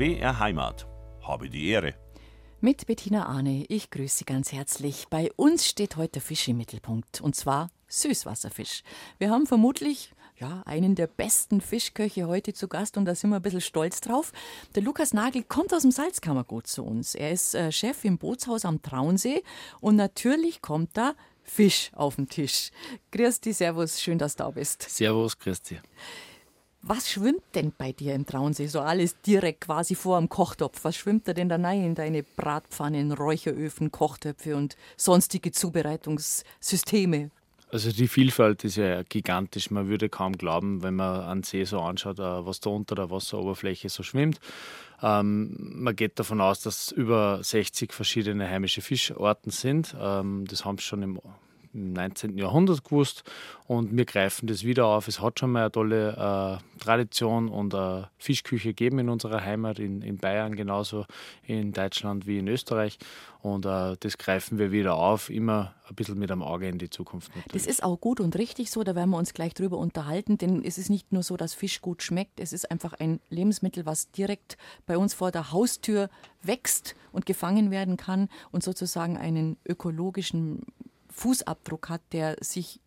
BR Heimat. Habe die Ehre. Mit Bettina Arne, ich grüße Sie ganz herzlich. Bei uns steht heute der Fisch im Mittelpunkt und zwar Süßwasserfisch. Wir haben vermutlich ja, einen der besten Fischköche heute zu Gast und da sind wir ein bisschen stolz drauf. Der Lukas Nagel kommt aus dem Salzkammergut zu uns. Er ist äh, Chef im Bootshaus am Traunsee und natürlich kommt da Fisch auf den Tisch. Grüß dich, Servus, schön, dass du da bist. Servus, grüß dich. Was schwimmt denn bei dir im Traunsee? So alles direkt quasi vor dem Kochtopf. Was schwimmt da denn da rein in deine Bratpfannen, Räucheröfen, Kochtöpfe und sonstige Zubereitungssysteme? Also die Vielfalt ist ja gigantisch. Man würde kaum glauben, wenn man einen See so anschaut, äh, was da unter der Wasseroberfläche so schwimmt. Ähm, man geht davon aus, dass über 60 verschiedene heimische Fischarten sind. Ähm, das haben sie schon im im 19. Jahrhundert gewusst und wir greifen das wieder auf. Es hat schon mal eine tolle äh, Tradition und äh, Fischküche gegeben in unserer Heimat, in, in Bayern genauso, in Deutschland wie in Österreich. Und äh, das greifen wir wieder auf, immer ein bisschen mit einem Auge in die Zukunft. Natürlich. Das ist auch gut und richtig so, da werden wir uns gleich drüber unterhalten, denn es ist nicht nur so, dass Fisch gut schmeckt, es ist einfach ein Lebensmittel, was direkt bei uns vor der Haustür wächst und gefangen werden kann und sozusagen einen ökologischen Fußabdruck hat, der sich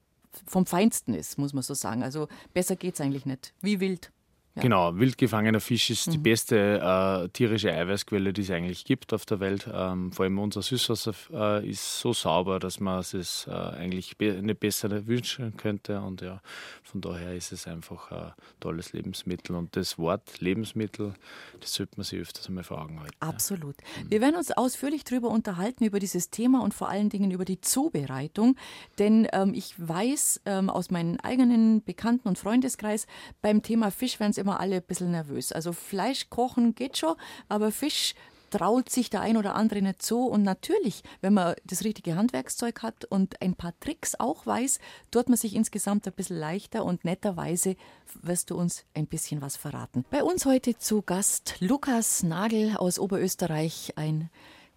vom Feinsten ist, muss man so sagen. Also besser geht es eigentlich nicht. Wie wild. Ja. Genau, wild gefangener Fisch ist mhm. die beste äh, tierische Eiweißquelle, die es eigentlich gibt auf der Welt. Ähm, vor allem unser Süßwasser äh, ist so sauber, dass man es äh, eigentlich be nicht besser wünschen könnte. Und ja, von daher ist es einfach ein tolles Lebensmittel. Und das Wort Lebensmittel, das sollte man sich öfters einmal vor Augen halten. Absolut. Ja. Mhm. Wir werden uns ausführlich darüber unterhalten, über dieses Thema und vor allen Dingen über die Zubereitung. Denn ähm, ich weiß ähm, aus meinem eigenen Bekannten- und Freundeskreis, beim Thema Fisch werden es immer alle ein bisschen nervös. Also Fleisch kochen geht schon, aber Fisch traut sich der ein oder andere nicht so. Und natürlich, wenn man das richtige Handwerkszeug hat und ein paar Tricks auch weiß, tut man sich insgesamt ein bisschen leichter und netterweise wirst du uns ein bisschen was verraten. Bei uns heute zu Gast Lukas Nagel aus Oberösterreich, ein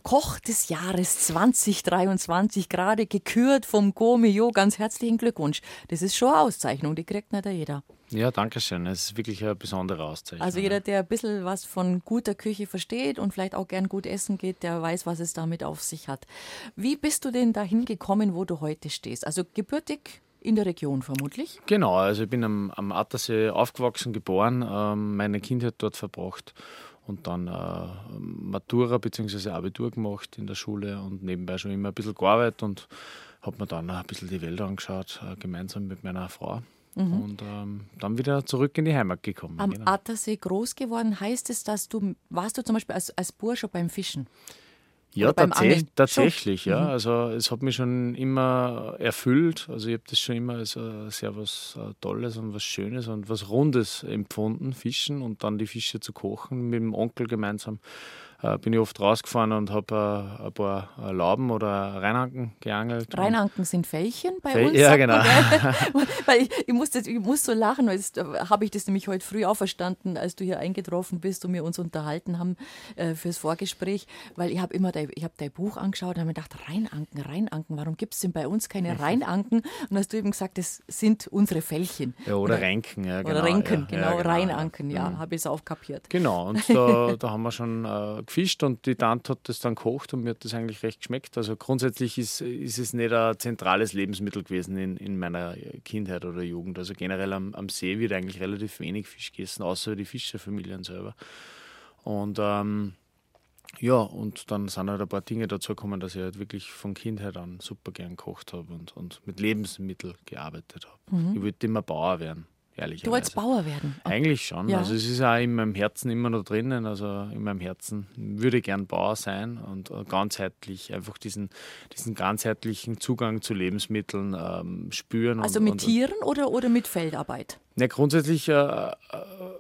Koch des Jahres 2023, gerade gekürt vom Gomio. Ganz herzlichen Glückwunsch. Das ist schon eine Auszeichnung, die kriegt nicht jeder. Ja, danke schön. Es ist wirklich eine besondere Auszeichnung. Also jeder, der ein bisschen was von guter Küche versteht und vielleicht auch gern gut essen geht, der weiß, was es damit auf sich hat. Wie bist du denn dahin gekommen, wo du heute stehst? Also gebürtig in der Region vermutlich? Genau, also ich bin am, am Attersee aufgewachsen, geboren, ähm, meine Kindheit dort verbracht und dann äh, Matura bzw. Abitur gemacht in der Schule und nebenbei schon immer ein bisschen gearbeitet und habe mir dann ein bisschen die Welt angeschaut, äh, gemeinsam mit meiner Frau. Mhm. Und ähm, dann wieder zurück in die Heimat gekommen. Am genau. Attersee groß geworden, heißt es, dass du, warst du zum Beispiel als, als Bursche beim Fischen? Ja, tatsächlich, tatsächlich ja. Mhm. Also es hat mich schon immer erfüllt. Also ich habe das schon immer als äh, sehr was äh, Tolles und was Schönes und was Rundes empfunden, Fischen und dann die Fische zu kochen mit dem Onkel gemeinsam bin ich oft rausgefahren und habe äh, ein paar äh, Lauben oder Rheinanken geangelt. Rheinanken sind Fällchen bei Fäll uns? Ja, genau. weil ich, ich, muss das, ich muss so lachen, weil habe ich das nämlich heute früh auch verstanden, als du hier eingetroffen bist und wir uns unterhalten haben äh, fürs Vorgespräch, weil ich habe immer dein, ich hab dein Buch angeschaut und habe mir gedacht, Rheinanken, Rheinanken, warum gibt es denn bei uns keine Rheinanken? Und hast du eben gesagt, das sind unsere Fällchen. Ja, oder, oder Ränken, ja, genau. Oder Ränken, ja, genau, ja, genau, Rheinanken, ja, mhm. habe ich es aufkapiert. Genau, und da, da haben wir schon äh, gefischt und die Tante hat das dann gekocht und mir hat das eigentlich recht geschmeckt. Also grundsätzlich ist, ist es nicht ein zentrales Lebensmittel gewesen in, in meiner Kindheit oder Jugend. Also generell am, am See wird eigentlich relativ wenig Fisch gegessen, außer die Fischerfamilien selber. Und ähm, ja, und dann sind halt ein paar Dinge dazu gekommen, dass ich halt wirklich von Kindheit an super gern gekocht habe und, und mit Lebensmitteln gearbeitet habe. Mhm. Ich wollte immer Bauer werden ehrlicherweise. Du wolltest Bauer werden? Eigentlich schon. Ja. Also es ist auch in meinem Herzen immer noch drinnen. Also in meinem Herzen würde ich gern Bauer sein und ganzheitlich einfach diesen, diesen ganzheitlichen Zugang zu Lebensmitteln ähm, spüren. Also und, mit und, Tieren oder, oder mit Feldarbeit? Ja, grundsätzlich äh, äh,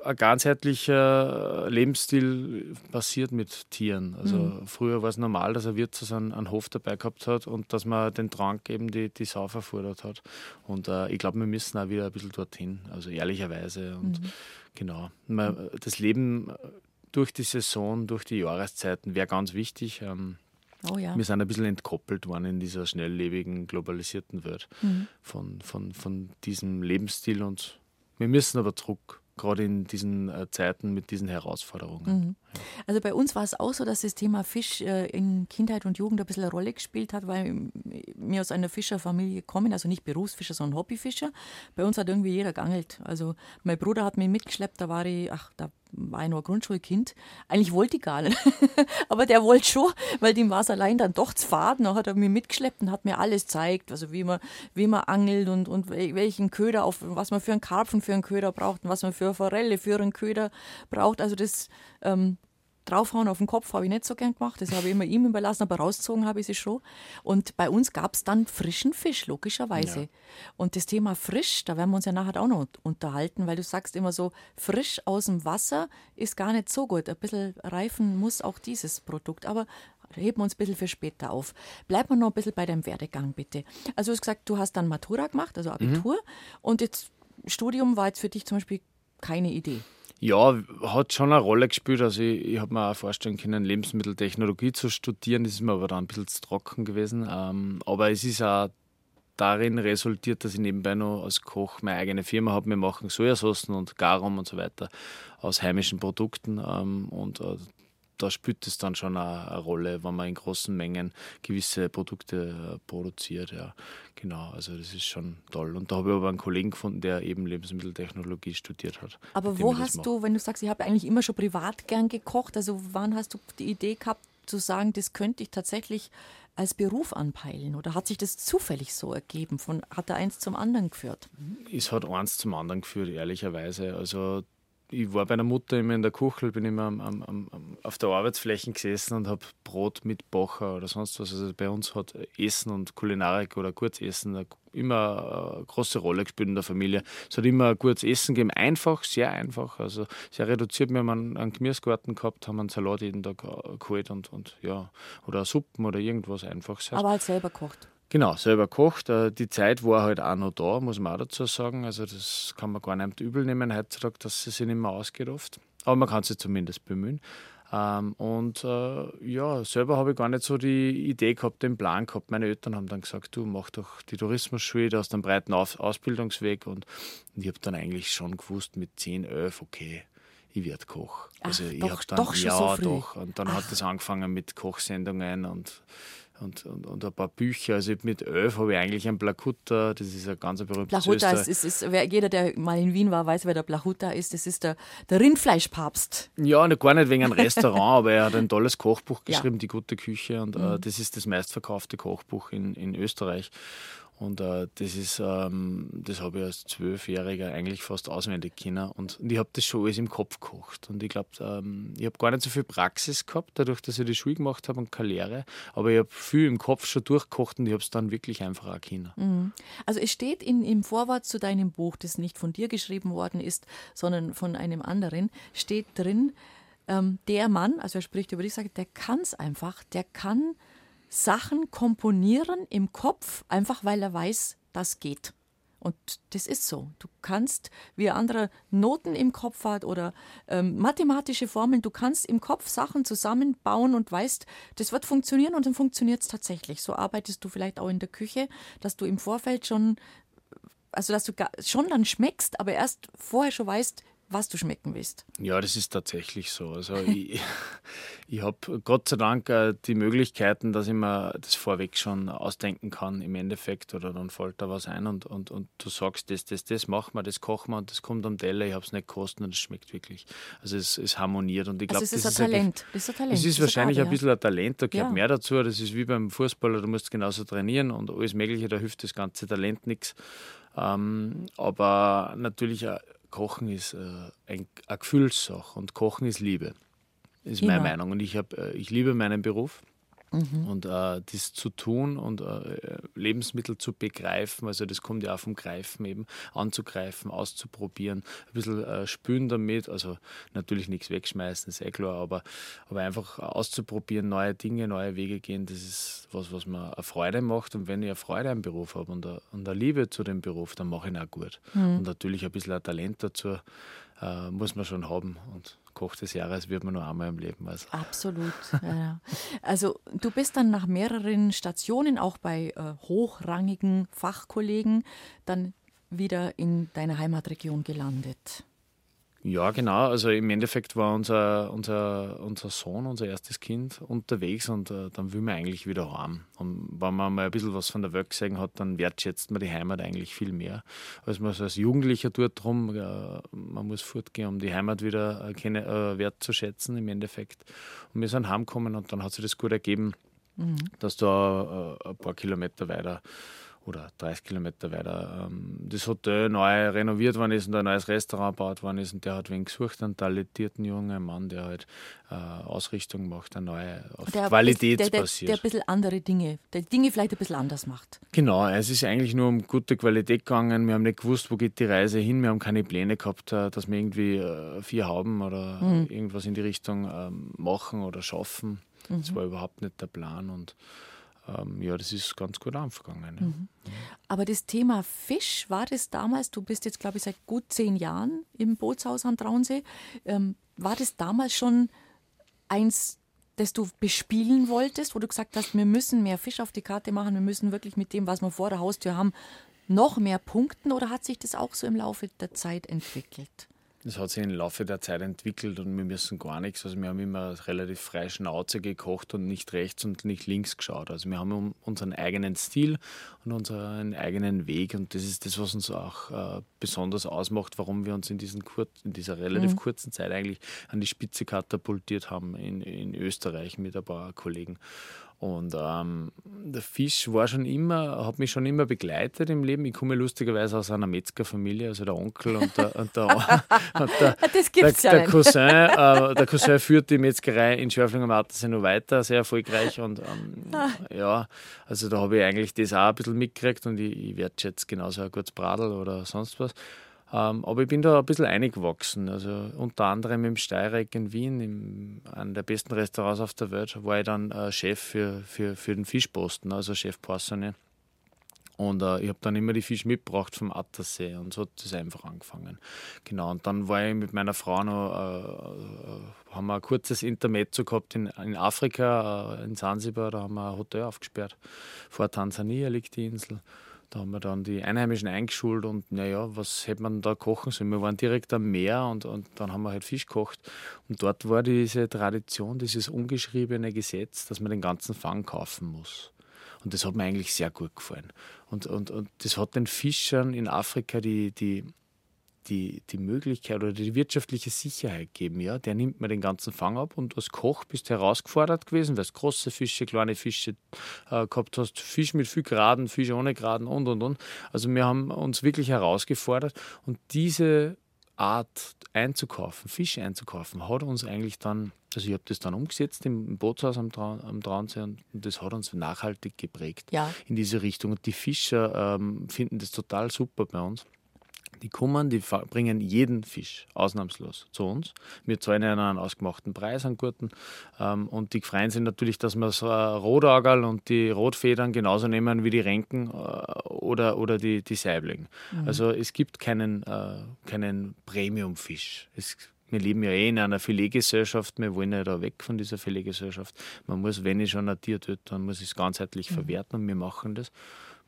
ein ganzheitlicher Lebensstil passiert mit Tieren. Also mhm. früher war es normal, dass ein Wirt einen, einen Hof dabei gehabt hat und dass man den Trank eben die, die Sau verfordert hat. Und äh, ich glaube, wir müssen auch wieder ein bisschen dorthin, also ehrlicherweise. Und mhm. genau, man, das Leben durch die Saison, durch die Jahreszeiten wäre ganz wichtig. Ähm, Oh ja. Wir sind ein bisschen entkoppelt worden in dieser schnelllebigen, globalisierten Welt mhm. von, von, von diesem Lebensstil und wir müssen aber zurück, gerade in diesen äh, Zeiten mit diesen Herausforderungen. Mhm. Also bei uns war es auch so, dass das Thema Fisch äh, in Kindheit und Jugend ein bisschen eine Rolle gespielt hat, weil wir aus einer Fischerfamilie kommen, also nicht Berufsfischer, sondern Hobbyfischer. Bei uns hat irgendwie jeder geangelt. Also mein Bruder hat mich mitgeschleppt, da war ich, ach, da war ich noch ein Grundschulkind. Eigentlich wollte ich gar nicht, aber der wollte schon, weil dem war es allein dann doch zu faden. Dann hat er mich mitgeschleppt und hat mir alles gezeigt, also wie man, wie man angelt und, und welchen Köder, auf, was man für einen Karpfen für einen Köder braucht und was man für eine Forelle für einen Köder braucht. Also das ähm, draufhauen auf den Kopf habe ich nicht so gern gemacht. Das habe ich immer ihm überlassen, aber rausgezogen habe ich sie schon. Und bei uns gab es dann frischen Fisch, logischerweise. Ja. Und das Thema frisch, da werden wir uns ja nachher auch noch unterhalten, weil du sagst immer so, frisch aus dem Wasser ist gar nicht so gut. Ein bisschen reifen muss auch dieses Produkt. Aber heben wir uns ein bisschen für später auf. Bleib mal noch ein bisschen bei deinem Werdegang, bitte. Also du hast gesagt, du hast dann Matura gemacht, also Abitur. Mhm. Und jetzt Studium war jetzt für dich zum Beispiel keine Idee. Ja, hat schon eine Rolle gespielt. Also ich, ich habe mir auch vorstellen können, Lebensmitteltechnologie zu studieren. Das ist mir aber dann ein bisschen zu trocken gewesen. Ähm, aber es ist auch darin resultiert, dass ich nebenbei noch als Koch meine eigene Firma habe. Wir machen Sojasaucen und Garum und so weiter aus heimischen Produkten. Ähm, und äh, da spielt es dann schon eine, eine, Rolle, wenn man in großen Mengen gewisse Produkte äh, produziert. Ja, genau. Also das ist schon toll. Und da habe ich aber einen Kollegen gefunden, der eben Lebensmitteltechnologie studiert hat. Aber wo hast du, wenn du sagst, ich habe eigentlich immer schon privat gern gekocht, also wann hast du die Idee gehabt, zu sagen, das könnte ich tatsächlich als Beruf anpeilen? Oder hat sich das zufällig so ergeben? Von, hat er eins zum anderen geführt? Es hat eins zum anderen geführt, ehrlicherweise. Also ich war bei einer Mutter immer in der Küche, bin immer am, am, am, auf der Arbeitsfläche gesessen und habe Brot mit Bocher oder sonst was. Also bei uns hat Essen und Kulinarik oder Kurzessen immer eine große Rolle gespielt in der Familie. Es hat immer ein gutes Essen gegeben, einfach, sehr einfach. Also sehr reduziert. Wir haben einen, Gemüsegarten gehabt, haben einen Salat jeden Tag geholt und, und ja, oder Suppen oder irgendwas Einfaches. Aber halt selber kocht. Genau, selber kocht. Äh, die Zeit war halt auch noch da, muss man auch dazu sagen. Also das kann man gar nicht übel nehmen heutzutage, dass sie sich nicht mehr ausgeht oft. Aber man kann sich zumindest bemühen. Ähm, und äh, ja, selber habe ich gar nicht so die Idee gehabt, den Plan gehabt. Meine Eltern haben dann gesagt, du mach doch die Tourismusschule, du hast einen breiten Ausbildungsweg. Und, ich habe dann eigentlich schon gewusst, mit 10, 11, okay, ich werde Koch. Also Ach, ich doch, dann, doch schon ja, so früh. doch. Und dann Ach. hat es angefangen mit Kochsendungen und und, und, und, ein paar Bücher. Also mit elf habe ich eigentlich ein Blachutta, das ist ein ganz berühmtes Blachutta ist, ist, ist, wer, jeder, der mal in Wien war, weiß, wer der Blachutta ist. Das ist der, der Rindfleischpapst. Ja, gar nicht wegen einem Restaurant, aber er hat ein tolles Kochbuch geschrieben, ja. Die gute Küche. Und äh, mhm. äh, das ist das meistverkaufte Kochbuch in, in Österreich. Und äh, das ist, ähm, das habe ich als Zwölfjähriger eigentlich fast auswendig können. Und, und ich habe das schon alles im Kopf gekocht. Und ich glaube, ähm, ich habe gar nicht so viel Praxis gehabt, dadurch, dass ich die Schule gemacht habe und keine Lehre. Aber ich habe viel im Kopf schon durchgekocht und ich habe es dann wirklich einfach auch können. Mhm. Also es steht in, im Vorwort zu deinem Buch, das nicht von dir geschrieben worden ist, sondern von einem anderen, steht drin, ähm, der Mann, also er spricht über dich, sagt, der kann es einfach, der kann Sachen komponieren im Kopf, einfach weil er weiß, das geht. Und das ist so. Du kannst, wie andere Noten im Kopf hat oder ähm, mathematische Formeln, du kannst im Kopf Sachen zusammenbauen und weißt, das wird funktionieren und dann funktioniert es tatsächlich. So arbeitest du vielleicht auch in der Küche, dass du im Vorfeld schon, also dass du schon dann schmeckst, aber erst vorher schon weißt, was du schmecken willst. Ja, das ist tatsächlich so. Also ich, ich habe Gott sei Dank äh, die Möglichkeiten, dass ich mir das vorweg schon ausdenken kann im Endeffekt oder dann fällt da was ein und, und, und du sagst, das, das, das machen wir, das kochen wir und das kommt am Teller, ich habe es nicht gekostet und es schmeckt wirklich. Also es, es harmoniert und ich glaube, also das, ist ein Talent. das ist ein Talent. Es ist wahrscheinlich ein, bisschen ein Talent, da gehört ja. mehr dazu. Das ist wie beim Fußballer, du musst genauso trainieren und alles Mögliche, da hilft das ganze Talent nichts. Ähm, aber natürlich Kochen ist äh, ein, eine Gefühlssache und Kochen ist Liebe. Ist meine Meinung. Und ich, hab, äh, ich liebe meinen Beruf. Mhm. Und äh, das zu tun und äh, Lebensmittel zu begreifen, also das kommt ja auch vom Greifen eben, anzugreifen, auszuprobieren, ein bisschen äh, spülen damit, also natürlich nichts wegschmeißen, ist eh klar, aber, aber einfach auszuprobieren, neue Dinge, neue Wege gehen, das ist was, was mir eine Freude macht. Und wenn ich eine Freude am Beruf habe und eine, und eine Liebe zu dem Beruf, dann mache ich ihn auch gut. Mhm. Und natürlich ein bisschen ein Talent dazu äh, muss man schon haben. Und Koch des Jahres wird man nur einmal im Leben. Also. Absolut. Ja. Also du bist dann nach mehreren Stationen, auch bei äh, hochrangigen Fachkollegen, dann wieder in deiner Heimatregion gelandet. Ja, genau. Also im Endeffekt war unser, unser, unser Sohn, unser erstes Kind, unterwegs und äh, dann will man eigentlich wieder heim. Und wenn man mal ein bisschen was von der Welt gesehen hat, dann wertschätzt man die Heimat eigentlich viel mehr, als man so als Jugendlicher tut. Drum, äh, man muss fortgehen, um die Heimat wieder äh, äh, wertzuschätzen im Endeffekt. Und wir sind heimgekommen und dann hat sich das gut ergeben, mhm. dass da äh, ein paar Kilometer weiter oder 30 Kilometer weiter ähm, das Hotel neu renoviert worden ist und ein neues Restaurant gebaut worden ist und der hat wen gesucht, einen talentierten jungen Mann, der halt äh, Ausrichtung macht, eine neue auf der Qualität der, der, basiert. Der ein bisschen andere Dinge, der Dinge vielleicht ein bisschen anders macht. Genau, es ist eigentlich nur um gute Qualität gegangen. Wir haben nicht gewusst, wo geht die Reise hin. Wir haben keine Pläne gehabt, äh, dass wir irgendwie äh, vier haben oder mhm. irgendwas in die Richtung ähm, machen oder schaffen. Mhm. Das war überhaupt nicht der Plan und ähm, ja, das ist ganz gut angegangen. Ja. Mhm. Aber das Thema Fisch, war das damals, du bist jetzt, glaube ich, seit gut zehn Jahren im Bootshaus am Traunsee, ähm, war das damals schon eins, das du bespielen wolltest, wo du gesagt hast, wir müssen mehr Fisch auf die Karte machen, wir müssen wirklich mit dem, was wir vor der Haustür haben, noch mehr punkten oder hat sich das auch so im Laufe der Zeit entwickelt? Das hat sich im Laufe der Zeit entwickelt und wir müssen gar nichts. Also wir haben immer relativ frei Schnauze gekocht und nicht rechts und nicht links geschaut. Also wir haben unseren eigenen Stil und unseren eigenen Weg und das ist das, was uns auch äh, besonders ausmacht, warum wir uns in, diesen kur in dieser relativ mhm. kurzen Zeit eigentlich an die Spitze katapultiert haben in, in Österreich mit ein paar Kollegen. Und ähm, der Fisch war schon immer, hat mich schon immer begleitet im Leben. Ich komme lustigerweise aus einer Metzgerfamilie, also der Onkel und der, und der, und der, gibt's der, der Cousin. Äh, der Cousin führt die Metzgerei in Schörfling am Attersee noch weiter, sehr erfolgreich. Und ähm, ah. ja, also da habe ich eigentlich das auch ein bisschen mitgekriegt und ich, ich wertschätze genauso ein gutes Bradel oder sonst was. Ähm, aber ich bin da ein bisschen eingewachsen. Also unter anderem im Steyrek in Wien, in einem der besten Restaurants auf der Welt, war ich dann äh, Chef für, für, für den Fischposten, also Chef Poissonnier. Und äh, ich habe dann immer die Fisch mitgebracht vom Attersee und so hat das einfach angefangen. Genau, und dann war ich mit meiner Frau noch, äh, äh haben wir ein kurzes Intermezzo gehabt in, in Afrika, äh, in Zanzibar, da haben wir ein Hotel aufgesperrt. Vor Tansania liegt die Insel. Da haben wir dann die Einheimischen eingeschult und naja, was hätte man da kochen sollen? Wir waren direkt am Meer und, und dann haben wir halt Fisch gekocht. Und dort war diese Tradition, dieses ungeschriebene Gesetz, dass man den ganzen Fang kaufen muss. Und das hat mir eigentlich sehr gut gefallen. Und, und, und das hat den Fischern in Afrika die, die, die, die Möglichkeit oder die wirtschaftliche Sicherheit geben. Ja? Der nimmt mir den ganzen Fang ab und als Koch bist du herausgefordert gewesen, weil du große Fische, kleine Fische äh, gehabt hast, Fisch mit viel Graden, Fisch ohne Graden und und und. Also wir haben uns wirklich herausgefordert und diese Art einzukaufen, Fisch einzukaufen, hat uns eigentlich dann, also ich habe das dann umgesetzt im Bootshaus am, Trau am Traunsee und, das hat uns nachhaltig geprägt ja. in diese Richtung. Und die Fischer ähm, finden das total super bei uns. Die kommen, die bringen jeden Fisch ausnahmslos zu uns. Wir zahlen ihnen einen ausgemachten Preis, einen guten. Ähm, und die freuen sich natürlich, dass wir so Rotaugerl und die Rotfedern genauso nehmen wie die Renken äh, oder, oder die, die Saibling. Mhm. Also es gibt keinen, äh, keinen Premium-Fisch. wir leben ja eh in einer Filetgesellschaft, wir wollen ja da weg von dieser Filetgesellschaft. Man muss, wenn ich schon ein Tier töte, dann muss ich es ganzheitlich mhm. verwerten und wir machen das.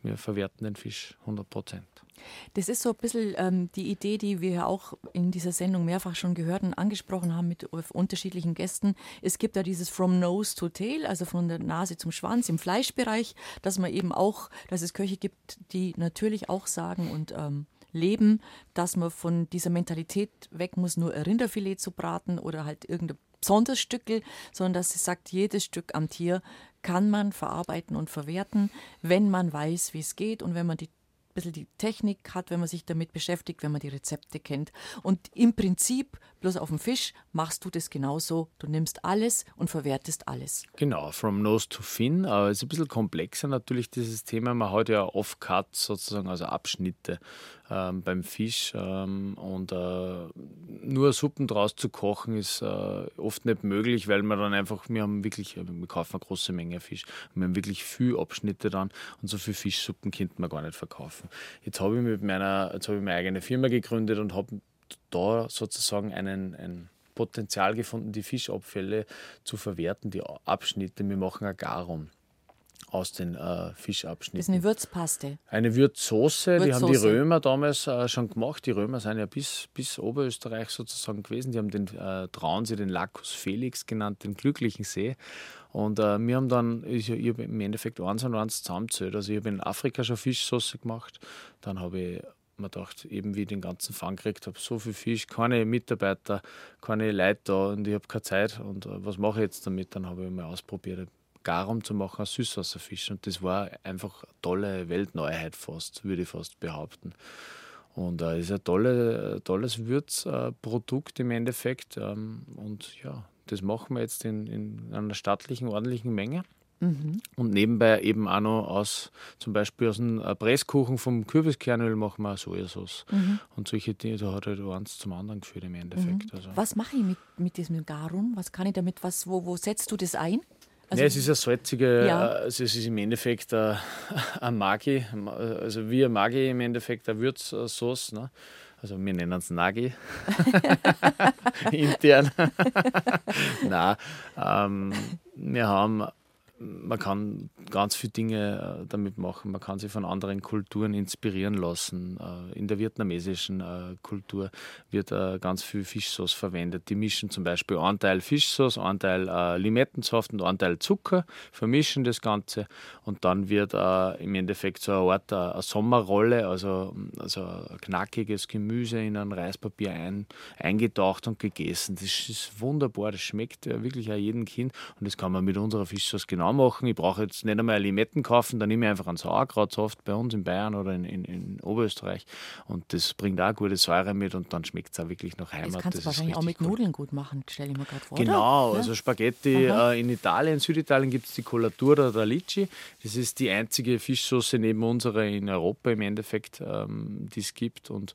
Wir verwerten den Fisch 100 Prozent. Das ist so ein bisschen ähm, die Idee, die wir auch in dieser Sendung mehrfach schon gehört und angesprochen haben mit unterschiedlichen Gästen. Es gibt ja dieses From Nose to Tail, also von der Nase zum Schwanz im Fleischbereich, dass man eben auch, dass es Köche gibt, die natürlich auch sagen und ähm, leben, dass man von dieser Mentalität weg muss, nur Rinderfilet zu braten oder halt irgendein besonderes Stückel, sondern dass sie sagt, jedes Stück am Tier kann man verarbeiten und verwerten, wenn man weiß, wie es geht und wenn man die bisschen die Technik hat, wenn man sich damit beschäftigt, wenn man die Rezepte kennt. Und im Prinzip, bloß auf dem Fisch, machst du das genauso. Du nimmst alles und verwertest alles. Genau, from nose to fin. Aber es ist ein bisschen komplexer natürlich, dieses Thema. Man hat ja off-cuts sozusagen, also Abschnitte ähm, beim Fisch. Ähm, und äh, nur Suppen draus zu kochen ist äh, oft nicht möglich, weil wir dann einfach, wir haben wirklich, wir kaufen eine große Menge Fisch. Wir haben wirklich viele Abschnitte dann und so viele Fischsuppen könnte man gar nicht verkaufen. Jetzt habe ich mit meiner, jetzt habe ich meine eigene Firma gegründet und habe da sozusagen einen, ein Potenzial gefunden, die Fischabfälle zu verwerten, die Abschnitte. Wir machen ein Garum. aus den äh, Fischabschnitten. Das ist eine Würzpaste. Eine Würzsoße, die haben die. Römer damals äh, schon gemacht. Die Römer sind ja bis, bis Oberösterreich sozusagen gewesen. Die haben den äh, Traunsee, den Lacus Felix genannt, den glücklichen See. Und äh, wir haben dann, ich, ich habe im Endeffekt eins und eins zusammengezählt. Also ich habe in Afrika schon Fischsoße gemacht. Dann habe ich mir gedacht, eben wie ich den ganzen Fang gekriegt habe, so viel Fisch, keine Mitarbeiter, keine Leute da und ich habe keine Zeit. Und äh, was mache ich jetzt damit? Dann habe ich mal ausprobiert, Garum zu machen aus Süßwasserfisch. Und das war einfach eine tolle Weltneuheit fast, würde ich fast behaupten. Und äh, ist ein tolle, tolles Würzprodukt im Endeffekt. Ähm, und ja, das machen wir jetzt in, in einer stattlichen, ordentlichen Menge. Mhm. Und nebenbei eben auch noch aus, zum Beispiel aus dem äh, Presskuchen vom Kürbiskernöl machen wir Sojasauce. Mhm. Und solche Dinge, da hat halt eins zum anderen geführt im Endeffekt. Mhm. Also. Was mache ich mit, mit diesem Garum? Was kann ich damit, was, wo, wo setzt du das ein? Also, ja, es ist eine salzige, Ja. also es ist im Endeffekt ein, ein Magi, also wie ein Magi im Endeffekt eine Würzsauce. Ne? Also wir nennen es Nagi intern. Nein, ähm, wir haben, man kann ganz viele Dinge äh, damit machen. Man kann sich von anderen Kulturen inspirieren lassen. Äh, In der vietnamesischen äh, Kultur wird ganz viel Fischsauce verwendet. Die mischen zum Beispiel einen Teil Fischsauce, einen Teil Limettensaft und einen Teil Zucker, vermischen das Ganze und dann wird im Endeffekt so eine Art eine Sommerrolle, also, also ein knackiges Gemüse in ein Reispapier ein, eingetaucht und gegessen. Das ist wunderbar, das schmeckt wirklich auch jedem Kind und das kann man mit unserer Fischsauce genau machen. Ich brauche jetzt nicht einmal Limetten kaufen, dann nehme ich einfach einen Sauerkrautsaft bei uns in Bayern oder in, in, in Oberösterreich und das bringt auch gute Säure mit und dann schmeckt es auch wirklich nach Heimat. Das kannst du wahrscheinlich auch mit. Nudeln gut machen, stelle ich mir gerade vor. Genau, oder? also Spaghetti äh, in Italien, Süditalien gibt es die Colatura d'Alici. Das ist die einzige Fischsoße neben unserer in Europa im Endeffekt, ähm, die es gibt. Und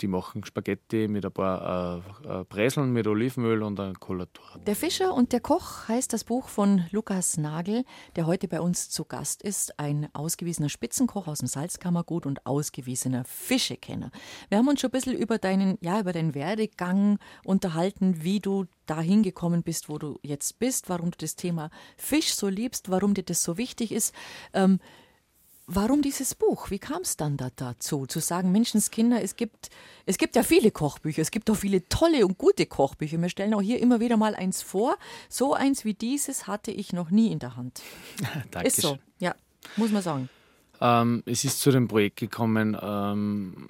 die machen Spaghetti mit ein paar äh, äh, Breseln mit Olivenöl und einer Colatura. Der Fischer und der Koch heißt das Buch von Lukas Nagel, der heute bei uns zu Gast ist. Ein ausgewiesener Spitzenkoch aus dem Salzkammergut und ausgewiesener Fischekenner. Wir haben uns schon ein bisschen über deinen, ja, über deinen Werdegang unterhalten, wie du dahin gekommen bist, wo du jetzt bist, warum du das Thema Fisch so liebst, warum dir das so wichtig ist. Ähm, Warum dieses Buch? Wie kam es dann da dazu, zu sagen, Menschenskinder, es gibt, es gibt ja viele Kochbücher, es gibt auch viele tolle und gute Kochbücher. Wir stellen auch hier immer wieder mal eins vor. So eins wie dieses hatte ich noch nie in der Hand. Ist so, ja, muss man sagen. Ähm, es ist zu dem Projekt gekommen, ähm,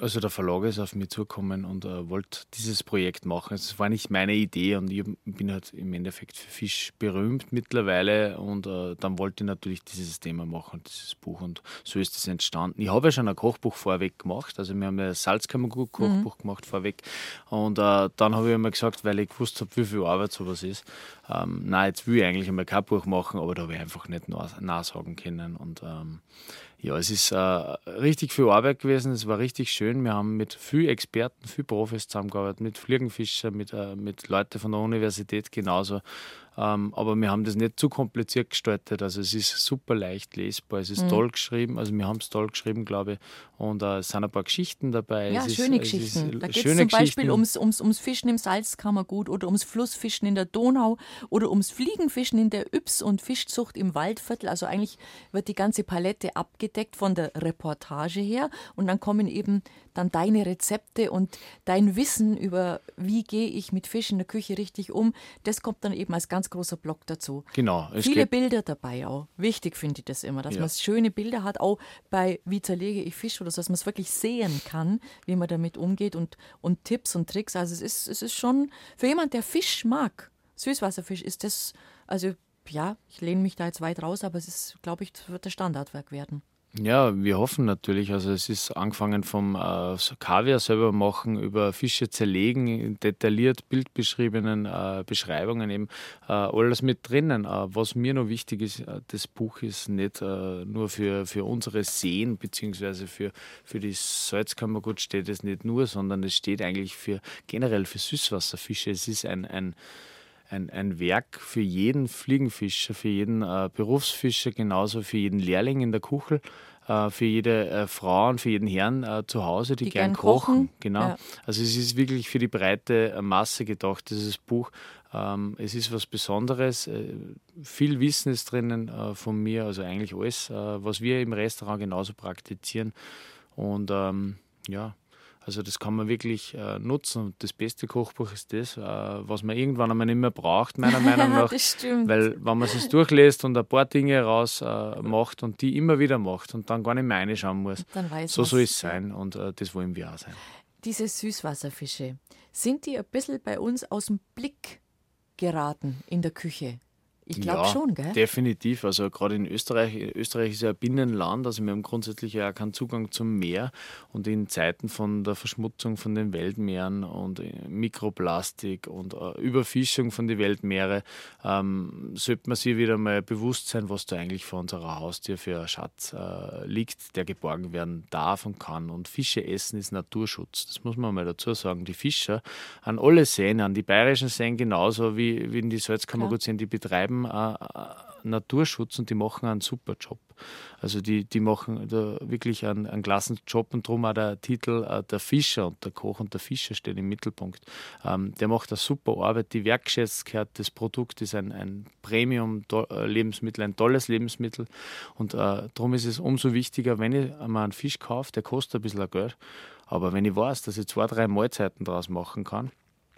also der Verlag ist auf mich zugekommen und äh, wollte dieses Projekt machen. Es war nicht meine Idee und ich bin halt im Endeffekt für Fisch berühmt mittlerweile und äh, dann wollte ich natürlich dieses Thema machen, dieses Buch und so ist es entstanden. Ich habe ja schon ein Kochbuch vorweg gemacht, also wir haben ja Salzkammergut-Kochbuch gemacht vorweg und äh, dann habe ich einmal gesagt, weil ich gewusst habe, wie viel Arbeit sowas ist, ähm, nein, jetzt will ich eigentlich einmal kein Buch machen, aber da habe ich einfach nicht nach- nachsagen können und ähm, ja, es ist äh, richtig viel Arbeit gewesen, es war richtig schön. Wir haben mit vielen Experten, vielen Profis zusammengearbeitet, mit Fliegenfischern, mit, äh, mit Leuten von der Universität genauso. Ähm, aber wir haben das nicht zu kompliziert gestaltet. Also es ist super leicht lesbar, es ist Mhm. toll geschrieben, also wir haben es toll geschrieben, glaube ich. Und äh, es sind ein paar Geschichten dabei. Ja, es ist, schöne es Geschichten. Ist, da geht es zum Beispiel ums, ums, ums Fischen im Salzkammergut oder ums Flussfischen in der Donau oder ums Fliegenfischen in der Yps- und Fischzucht im Waldviertel. Also eigentlich wird die ganze Palette abgedeckt von der Reportage her und dann kommen eben dann deine Rezepte und dein Wissen über, wie gehe ich mit Fisch in der Küche richtig um, das kommt dann eben als ganz großer Block dazu. Genau, Viele Bilder dabei auch. Wichtig finde ich das immer, dass Ja. man schöne Bilder hat, auch bei Wie zerlege ich Fisch oder so, dass man es wirklich sehen kann, wie man damit umgeht und, und Tipps und Tricks. Also es ist, es ist schon für jemand, der Fisch mag, Süßwasserfisch, ist das, also ja, ich lehne mich da jetzt weit raus, aber es ist, glaube ich, das wird das Standardwerk werden. Ja, wir hoffen natürlich. Also es ist angefangen vom äh, Kaviar selber machen, über Fische zerlegen, detailliert bildbeschriebenen äh, Beschreibungen eben, äh, alles mit drinnen. Äh, was mir noch wichtig ist, äh, das Buch ist nicht äh, nur für, für unsere Seen, beziehungsweise für, für die Salzkammergut steht es nicht nur, sondern es steht eigentlich für generell für Süßwasserfische. Es ist ein, ein ein, ein Werk für jeden Fliegenfischer, für jeden äh, Berufsfischer, genauso für jeden Lehrling in der Kuchel. äh, für jede äh, Frau und für jeden Herrn äh, zu Hause, die, Die gern gern kochen. kochen, Genau. ja. Also es ist wirklich für die breite Masse gedacht, dieses Buch. Ähm, es ist was Besonderes. Äh, viel Wissen ist drinnen äh, von mir, also eigentlich alles, äh, was wir im Restaurant genauso praktizieren. Und ähm, ja, also das kann man wirklich äh, nutzen. Und das beste Kochbuch ist das, äh, was man irgendwann einmal nicht mehr braucht, meiner Meinung nach. das stimmt. Weil wenn man es durchlässt und ein paar Dinge raus äh, macht und die immer wieder macht und dann gar nicht mehr reinschauen muss, Dann weiß so soll es sein und äh, das wollen wir auch sein. Diese Süßwasserfische, sind die ein bisschen bei uns aus dem Blick geraten in der Küche? Ich glaube ja, schon, gell? Definitiv. Also gerade in Österreich, Österreich ist ja ein Binnenland, also wir haben grundsätzlich ja auch keinen Zugang zum Meer. Und in Zeiten von der Verschmutzung von den Weltmeeren und äh, Mikroplastik und äh, Überfischung von den Weltmeeren ähm, sollte man sich wieder mal bewusst sein, was da eigentlich vor unserer Haustür für ein Schatz äh, liegt, der geborgen werden darf und kann. Und Fische essen ist Naturschutz. Das muss man mal dazu sagen. Die Fischer an alle Seen, an die bayerischen Seen genauso wie, wie in die Salzkammergut die betreiben äh, Naturschutz und die machen einen super Job. Also die, die machen da wirklich einen, einen klassen Job und darum auch der Titel äh, Der Fischer und der Koch und der Fischer steht im Mittelpunkt. Ähm, der macht eine super Arbeit, die wertgeschätzt gehört, das Produkt ist ein, ein Premium-Lebensmittel, ein tolles Lebensmittel und äh, darum ist es umso wichtiger, wenn ich einmal einen Fisch kaufe, der kostet ein bisschen Geld, aber wenn ich weiß, dass ich zwei, drei Mahlzeiten daraus machen kann,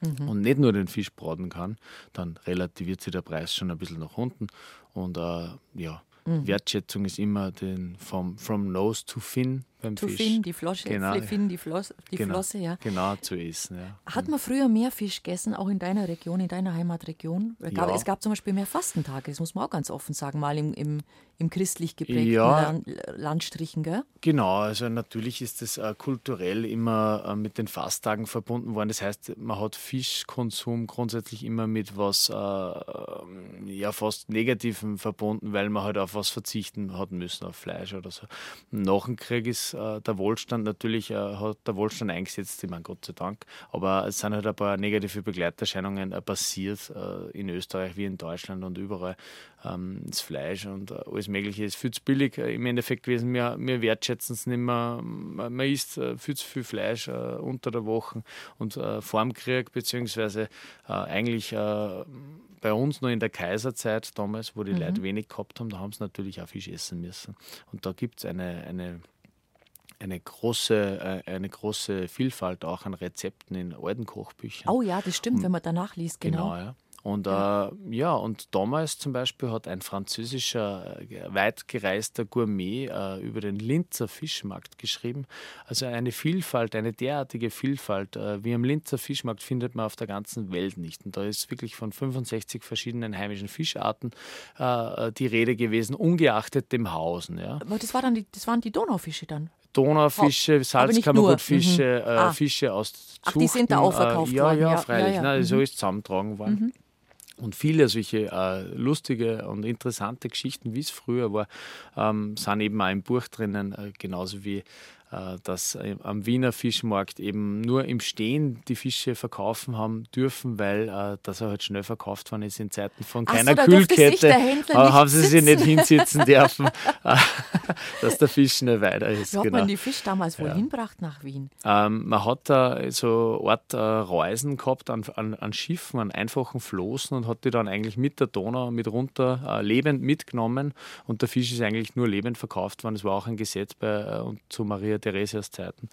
und nicht nur den Fisch braten kann, dann relativiert sich der Preis schon ein bisschen nach unten. Und äh, ja, Wertschätzung ist immer den vom from nose to fin beim To Fisch. Finn, die Flosse, Genau. Finn, die, Flosse, die genau, Flosse, ja. Genau, zu essen. Ja. Hat man früher mehr Fisch gegessen, auch in deiner Region, in deiner Heimatregion? Es gab, Ja. es gab zum Beispiel mehr Fastentage, das muss man auch ganz offen sagen, mal im, im, im christlich geprägten Ja. Land, Landstrichen, gell? Genau, also natürlich ist das äh, kulturell immer äh, mit den Fasttagen verbunden worden. Das heißt, man hat Fischkonsum grundsätzlich immer mit was äh, ähm, ja fast Negativem verbunden, weil man halt auf was verzichten hat müssen, auf Fleisch oder so. Nach dem Krieg ist äh, der Wohlstand natürlich, äh, hat der Wohlstand eingesetzt, ich meine Gott sei Dank, aber es sind halt ein paar negative Begleiterscheinungen äh, passiert äh, in Österreich wie in Deutschland und überall. Ähm, das Fleisch und äh, alles Mögliche ist viel zu billig im Endeffekt gewesen. Wir, wir wertschätzen es nicht mehr. Man, isst viel zu viel Fleisch unter der Woche und äh, vor dem Krieg, beziehungsweise eigentlich bei uns noch in der Kaiserzeit damals, wo die Leute wenig gehabt haben, da haben sie natürlich auch Fisch essen müssen. Und da gibt es eine, eine eine große, äh, eine große Vielfalt auch an Rezepten in alten Kochbüchern. Oh ja, das stimmt, wenn man danach liest, genau. Genau, ja. Und ja. Äh, ja, und damals zum Beispiel hat ein französischer äh, weit gereister Gourmet äh, über den Linzer Fischmarkt geschrieben. Also eine Vielfalt, eine derartige Vielfalt äh, wie am Linzer Fischmarkt findet man auf der ganzen Welt nicht. Und da ist wirklich von 65 verschiedenen heimischen Fischarten äh, die Rede gewesen, ungeachtet dem Hausen. Ja. Aber das, war dann die, das waren die Donaufische dann. Donaufische. Salzkammergutfische, Mhm. äh, Ah. Fische aus Ach, die sind da Zuchten, auch verkauft äh, ja, worden, Ja, ja, freilich. ja, Mhm. ja. Nein, so ist zusammengetragen worden. Und viele solche äh, lustige und interessante Geschichten, wie es früher war, ähm, sind eben auch im Buch drinnen, äh, genauso wie dass äh, am Wiener Fischmarkt eben nur im Stehen die Fische verkaufen haben dürfen, weil äh, das er halt schnell verkauft worden ist in Zeiten von so, keiner sich Kühlkette. äh, haben sie sich nicht sitzen. hinsitzen dürfen, äh, dass der Fisch nicht weiter ist. So hat genau. man die Fisch damals wohl hinbracht nach Wien. Ähm, man hat da so Art äh, Reusen gehabt an, an, an Schiffen, an einfachen Floßen und hat die dann eigentlich mit der Donau mit runter äh, lebend mitgenommen und der Fisch ist eigentlich nur lebend verkauft worden. Das war auch ein Gesetz bei äh, und zu Maria Theresias Zeiten.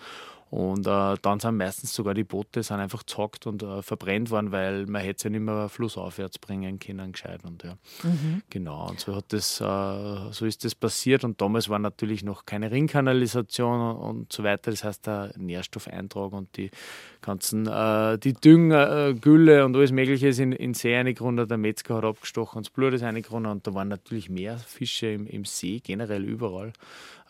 Und äh, dann sind meistens sogar die Boote sind einfach zockt und äh, verbrennt worden, weil man hätte sie ja nicht mehr flussaufwärts bringen können, gescheit. Und, ja. Genau, und so, hat das, äh, so ist das passiert. Und damals war natürlich noch keine Ringkanalisation und so weiter. Das heißt, der Nährstoffeintrag und die ganzen, äh, die Dünger, äh, Gülle und alles Mögliche ist in, in See eingegrundet. Der Metzger hat abgestochen und das Blut ist eingegrundet. Und da waren natürlich mehr Fische im, im See, generell überall.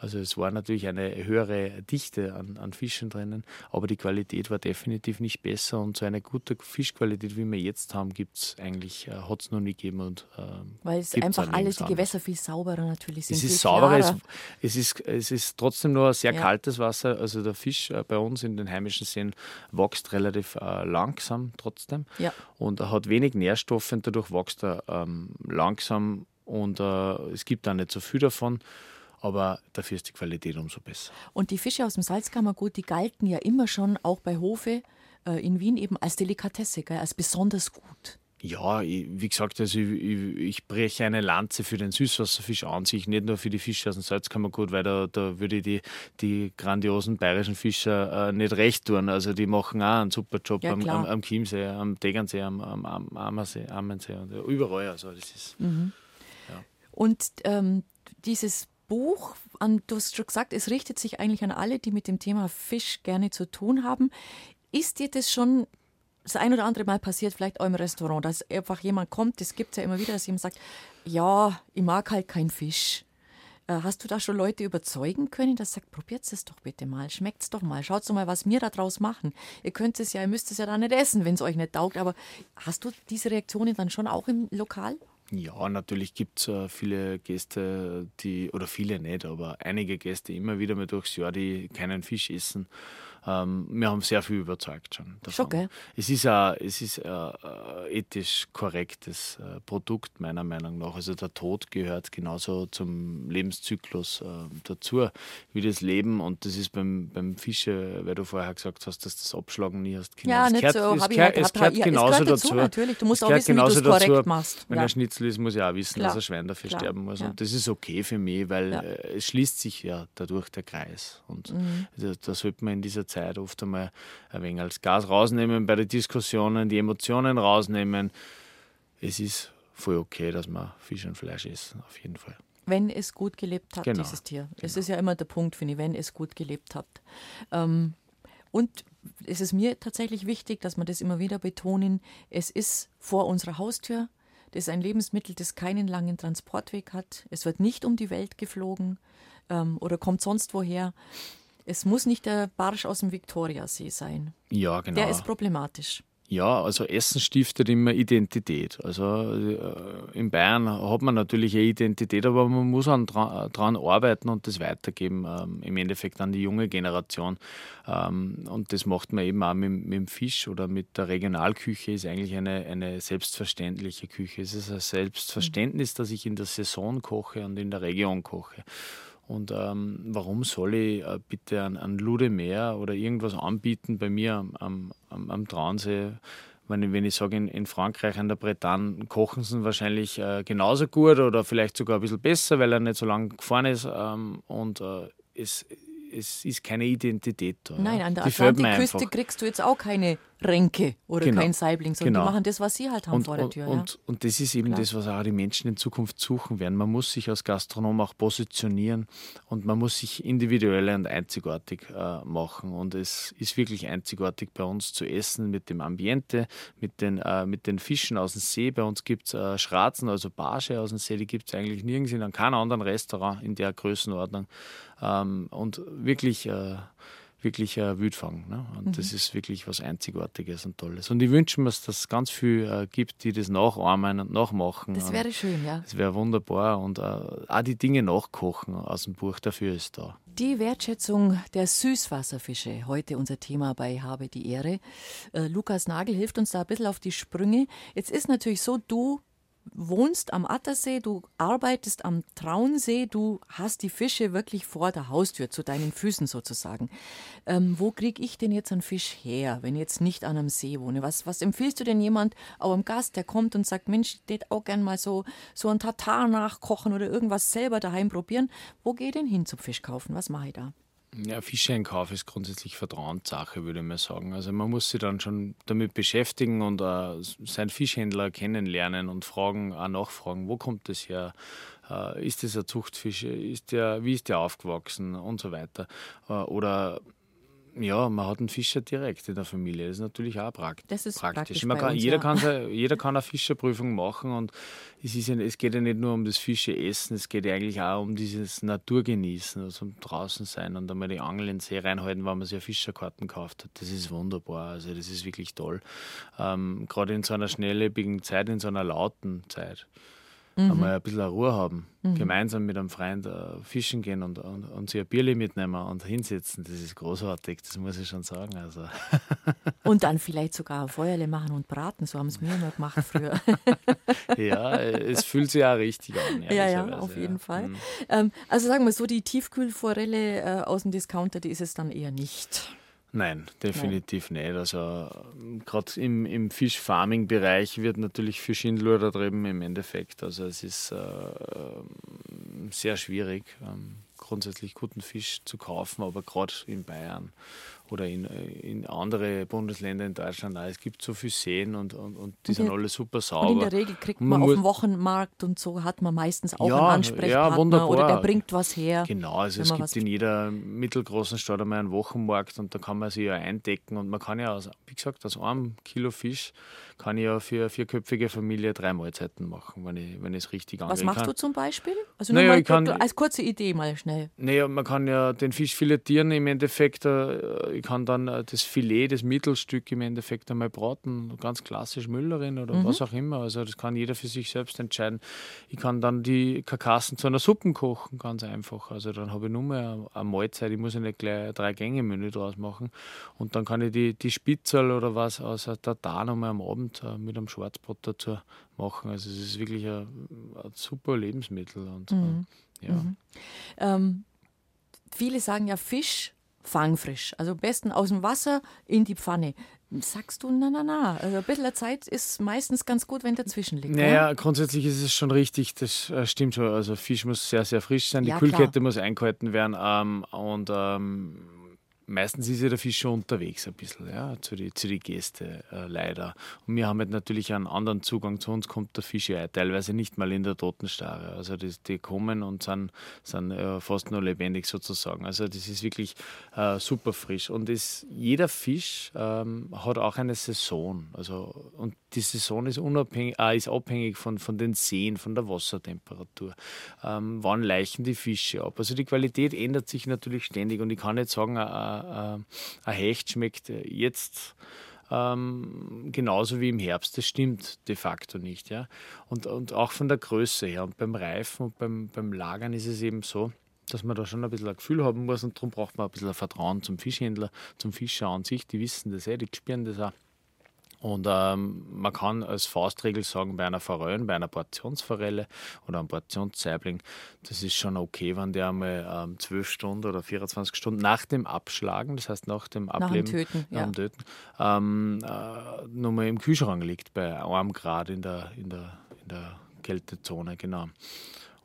Also es war natürlich eine höhere Dichte an, an Fischen drinnen, aber die Qualität war definitiv nicht besser und so eine gute Fischqualität, wie wir jetzt haben, gibt es eigentlich, äh, hat es noch nie gegeben. Und, ähm, Weil es gibt's einfach alles, die Gewässer viel sauberer natürlich sind. es ist sauberer, es, es, ist, es ist trotzdem nur sehr Ja. kaltes Wasser. Also der Fisch äh, bei uns in den heimischen Seen wächst relativ äh, langsam trotzdem Ja. und er hat wenig Nährstoffe und dadurch wächst er ähm, langsam und äh, es gibt auch nicht so viel davon. Aber dafür ist die Qualität umso besser. Und die Fische aus dem Salzkammergut, die galten ja immer schon auch bei Hofe äh, in Wien eben als Delikatesse, gell, als besonders gut. Ja, ich, wie gesagt, also ich, ich, ich, breche eine Lanze für den Süßwasserfisch an sich, nicht nur für die Fische aus dem Salzkammergut, weil da, da würde ich die, die grandiosen bayerischen Fischer äh, nicht recht tun. Also die machen auch einen super Job ja, am, am, am, Chiemsee, am Tegernsee, am, am, am Ammersee, Ammensee und überall. Also das ist, mhm. ja. Und ähm, dieses Buch, an, du hast schon gesagt, es richtet sich eigentlich an alle, die mit dem Thema Fisch gerne zu tun haben. Ist dir das schon das ein oder andere Mal passiert, vielleicht auch im Restaurant, dass einfach jemand kommt, das gibt es ja immer wieder, dass jemand sagt, ja, ich mag halt keinen Fisch. Äh, hast du da schon Leute überzeugen können, dass sagt, probiert es doch bitte mal, schmeckt es doch mal, schaut doch mal, was wir da draus machen. Ihr könnt es ja, ihr müsst es ja dann nicht essen, wenn es euch nicht taugt, aber hast du diese Reaktionen dann schon auch im Lokal? Ja, natürlich gibt es äh, viele Gäste, die, oder viele nicht, aber einige Gäste immer wieder mal durchs Jahr, die keinen Fisch essen ähm, wir haben sehr viel überzeugt schon. Davon. Schon, gell? Es ist ein, es ist ein ethisch korrektes äh, Produkt, meiner Meinung nach. Also der Tod gehört genauso zum Lebenszyklus äh, dazu wie das Leben. Und das ist beim, beim Fische, weil du vorher gesagt hast, dass das Abschlagen nie hast. Genau. Ja, nicht gehört, so. Es, gehört, es gehört ja, genauso es gehört dazu, dazu. Natürlich. Du musst auch wissen, wie du es korrekt machst. Wenn ja. ein Schnitzel ist, muss ich auch wissen, Klar. dass ein Schwein dafür Klar. sterben muss. Ja. Und das ist okay für mich, weil äh, es schließt sich ja dadurch der Kreis. Und mhm. da, da sollte man in dieser Zeit oft einmal ein wenig als Gas rausnehmen bei den Diskussionen, die Emotionen rausnehmen. Es ist voll okay, dass man Fisch und Fleisch essen, auf jeden Fall. Wenn es gut gelebt hat, genau. dieses Tier. Genau. Es ist ja immer der Punkt, finde ich, wenn es gut gelebt hat. Ähm, und es ist mir tatsächlich wichtig, dass wir das immer wieder betonen. Es ist vor unserer Haustür. Das ist ein Lebensmittel, das keinen langen Transportweg hat. Es wird nicht um die Welt geflogen ähm, oder kommt sonst woher. Es muss nicht der Barsch aus dem Viktoriasee sein. Ja, genau. Der ist problematisch. Ja, also Essen stiftet immer Identität. Also äh, in Bayern hat man natürlich eine Identität, aber man muss daran arbeiten und das weitergeben, ähm, im Endeffekt an die junge Generation. Ähm, und das macht man eben auch mit, mit, dem Fisch oder mit der Regionalküche, ist eigentlich eine, eine selbstverständliche Küche. Es ist ein Selbstverständnis, dass ich in der Saison koche und in der Region koche. Und ähm, warum soll ich äh, bitte an, an Ludemeer oder irgendwas anbieten bei mir am, am, am, Traunsee? Wenn ich, wenn ich sage, in, in, Frankreich an der Bretagne kochen sie wahrscheinlich äh, genauso gut oder vielleicht sogar ein bisschen besser, weil er nicht so lang gefahren ist. Ähm, und äh, es, es ist keine Identität da. Nein, an der Atlantikküste kriegst du jetzt auch keine Ränke oder genau. kein Saibling, sondern genau. die machen das, was sie halt haben und, vor der Tür. Und, ja. und das ist eben Klar. das, was auch die Menschen in Zukunft suchen werden. Man muss sich als Gastronom auch positionieren und man muss sich individuell und einzigartig äh, machen. Und es ist wirklich einzigartig bei uns zu essen mit dem Ambiente, mit den, äh, mit den Fischen aus dem See. Bei uns gibt es äh, Schratzen, also Barsche aus dem See, die gibt es eigentlich nirgends in keinem anderen Restaurant in der Größenordnung. Ähm, und wirklich äh, wirklich ein Wildfang. Ne? Und mhm. das ist wirklich was Einzigartiges und Tolles. Und ich wünsche mir, dass es ganz viel äh, gibt, die das nachahmen und nachmachen. Das wäre schön, ja. Das wäre wunderbar. Und äh, auch die Dinge nachkochen aus dem Buch, dafür ist da. Die Wertschätzung der Süßwasserfische, heute unser Thema bei Habe die Ehre. Äh, Lukas Nagel hilft uns da ein bisschen auf die Sprünge. Jetzt ist natürlich so, du wohnst am Attersee, du arbeitest am Traunsee, du hast die Fische wirklich vor der Haustür, zu deinen Füßen sozusagen. Ähm, wo kriege ich denn jetzt einen Fisch her, wenn ich jetzt nicht an einem See wohne? Was, was empfiehlst du denn jemand, auch einem Gast, der kommt und sagt, Mensch, ich würde auch gern mal so, so ein Tatar nachkochen oder irgendwas selber daheim probieren. Wo gehe ich denn hin zum Fisch kaufen? Was mache ich da? Ja, Fischeinkauf ist grundsätzlich Vertrauenssache, würde ich mal sagen. Also man muss sich dann schon damit beschäftigen und äh, seinen Fischhändler kennenlernen und fragen, auch nachfragen, wo kommt das her? Äh, ist das ein Zuchtfisch? Ist der, wie ist der aufgewachsen und so weiter? Äh, oder ja, man hat einen Fischer direkt in der Familie. Das ist natürlich auch praktisch. Das ist praktisch. praktisch kann, uns, jeder, ja. kann, jeder kann eine Fischerprüfung machen und es, ist ja, es geht ja nicht nur um das Fische essen, es geht ja eigentlich auch um dieses Naturgenießen, also um draußen sein und einmal die Angel in den See reinhalten, wenn man sich Fischerkarten gekauft hat. Das ist wunderbar, also das ist wirklich toll. Ähm, Gerade in so einer schnelllebigen Zeit, in so einer lauten Zeit mhm. einmal ein bisschen Ruhe haben, mhm. gemeinsam mit einem Freund uh, fischen gehen und, und, und sich ein Bierli mitnehmen und hinsetzen, das ist großartig, das muss ich schon sagen. Also. Und dann vielleicht sogar Feuerle machen und braten, so haben es mir immer gemacht früher. ja, es fühlt sich ja richtig an. Ja, ja, auf jeden ja. Fall. Mhm. Ähm, also sagen wir so, die Tiefkühlforelle äh, aus dem Discounter, die ist es dann eher nicht. Nein, definitiv Nein. nicht. Also gerade im, im Fischfarming-Bereich wird natürlich für Schindler da drüben im Endeffekt. Also es ist äh, sehr schwierig, ähm, grundsätzlich guten Fisch zu kaufen, aber gerade in Bayern oder in, in andere Bundesländer in Deutschland auch. Es gibt so viele Seen und, und, und die und sind alle super sauber. Und in der Regel kriegt man, man auf dem Wochenmarkt und so hat man meistens auch ja, einen Ansprechpartner ja, oder der bringt was her. Genau, also es gibt in jeder mittelgroßen Stadt einmal einen Wochenmarkt und da kann man sich ja eindecken und man kann ja, aus, wie gesagt, aus einem Kilo Fisch kann ich ja für eine vierköpfige Familie drei Mahlzeiten machen, wenn ich, wenn ich es richtig angehe. Was machst kann. du zum Beispiel? Also naja, ich kann, als kurze Idee mal schnell. Naja, man kann ja den Fisch filetieren im Endeffekt. Äh, ich kann dann äh, das Filet, das Mittelstück im Endeffekt einmal braten, ganz klassisch Müllerin oder mhm. was auch immer. Also das kann jeder für sich selbst entscheiden. Ich kann dann die Karkassen zu einer Suppe kochen, ganz einfach. Also dann habe ich nur mehr eine Mahlzeit. Ich muss ja nicht gleich drei Gänge-Menü draus machen. Und dann kann ich die, die Spitzel oder was aus der Tartar nochmal am Abend äh, mit einem Schwarzbrot dazu machen. Also es ist wirklich ein, ein super Lebensmittel. Und, mhm. äh, ja. Mhm. Ähm, viele sagen ja Fisch fangfrisch. Also am besten aus dem Wasser in die Pfanne. Sagst du, na, na, na. Also ein bisschen Zeit ist meistens ganz gut, wenn dazwischen liegt. Naja, oder? grundsätzlich ist es schon richtig, das äh, stimmt schon. Also Fisch muss sehr, sehr frisch sein, die ja, Kühlkette klar. muss eingehalten werden ähm, und ähm, meistens ist ja der Fisch schon unterwegs ein bisschen, ja, zu den zu die Gäste äh, leider. Und wir haben halt natürlich einen anderen Zugang. Zu uns kommt der Fisch ja teilweise nicht mal in der Totenstarre. Also das, die kommen und sind, sind äh, fast nur lebendig sozusagen. Also das ist wirklich äh, super frisch. Und das, jeder Fisch ähm, hat auch eine Saison. Also, und die Saison ist, unabhängig, äh, ist abhängig von, von den Seen, von der Wassertemperatur. Ähm, wann leichen die Fische ab? Also die Qualität ändert sich natürlich ständig und ich kann nicht sagen, ein Hecht schmeckt jetzt ähm, genauso wie im Herbst. Das stimmt de facto nicht. Ja? Und, und auch von der Größe her. Und beim Reifen und beim, beim Lagern ist es eben so, dass man da schon ein bisschen ein Gefühl haben muss und darum braucht man ein bisschen Vertrauen zum Fischhändler, zum Fischer an sich. Die wissen das eh, die spüren das auch. Und ähm, man kann als Faustregel sagen, bei einer Forellen, bei einer Portionsforelle oder einem Portionssaibling, das ist schon okay, wenn der einmal ähm, 12 Stunden oder 24 Stunden nach dem Abschlagen, das heißt nach dem Ableben, nach dem Töten, nach dem Töten ähm, äh, nochmal im Kühlschrank liegt, bei einem Grad in der, in der, in der Kältezone, genau.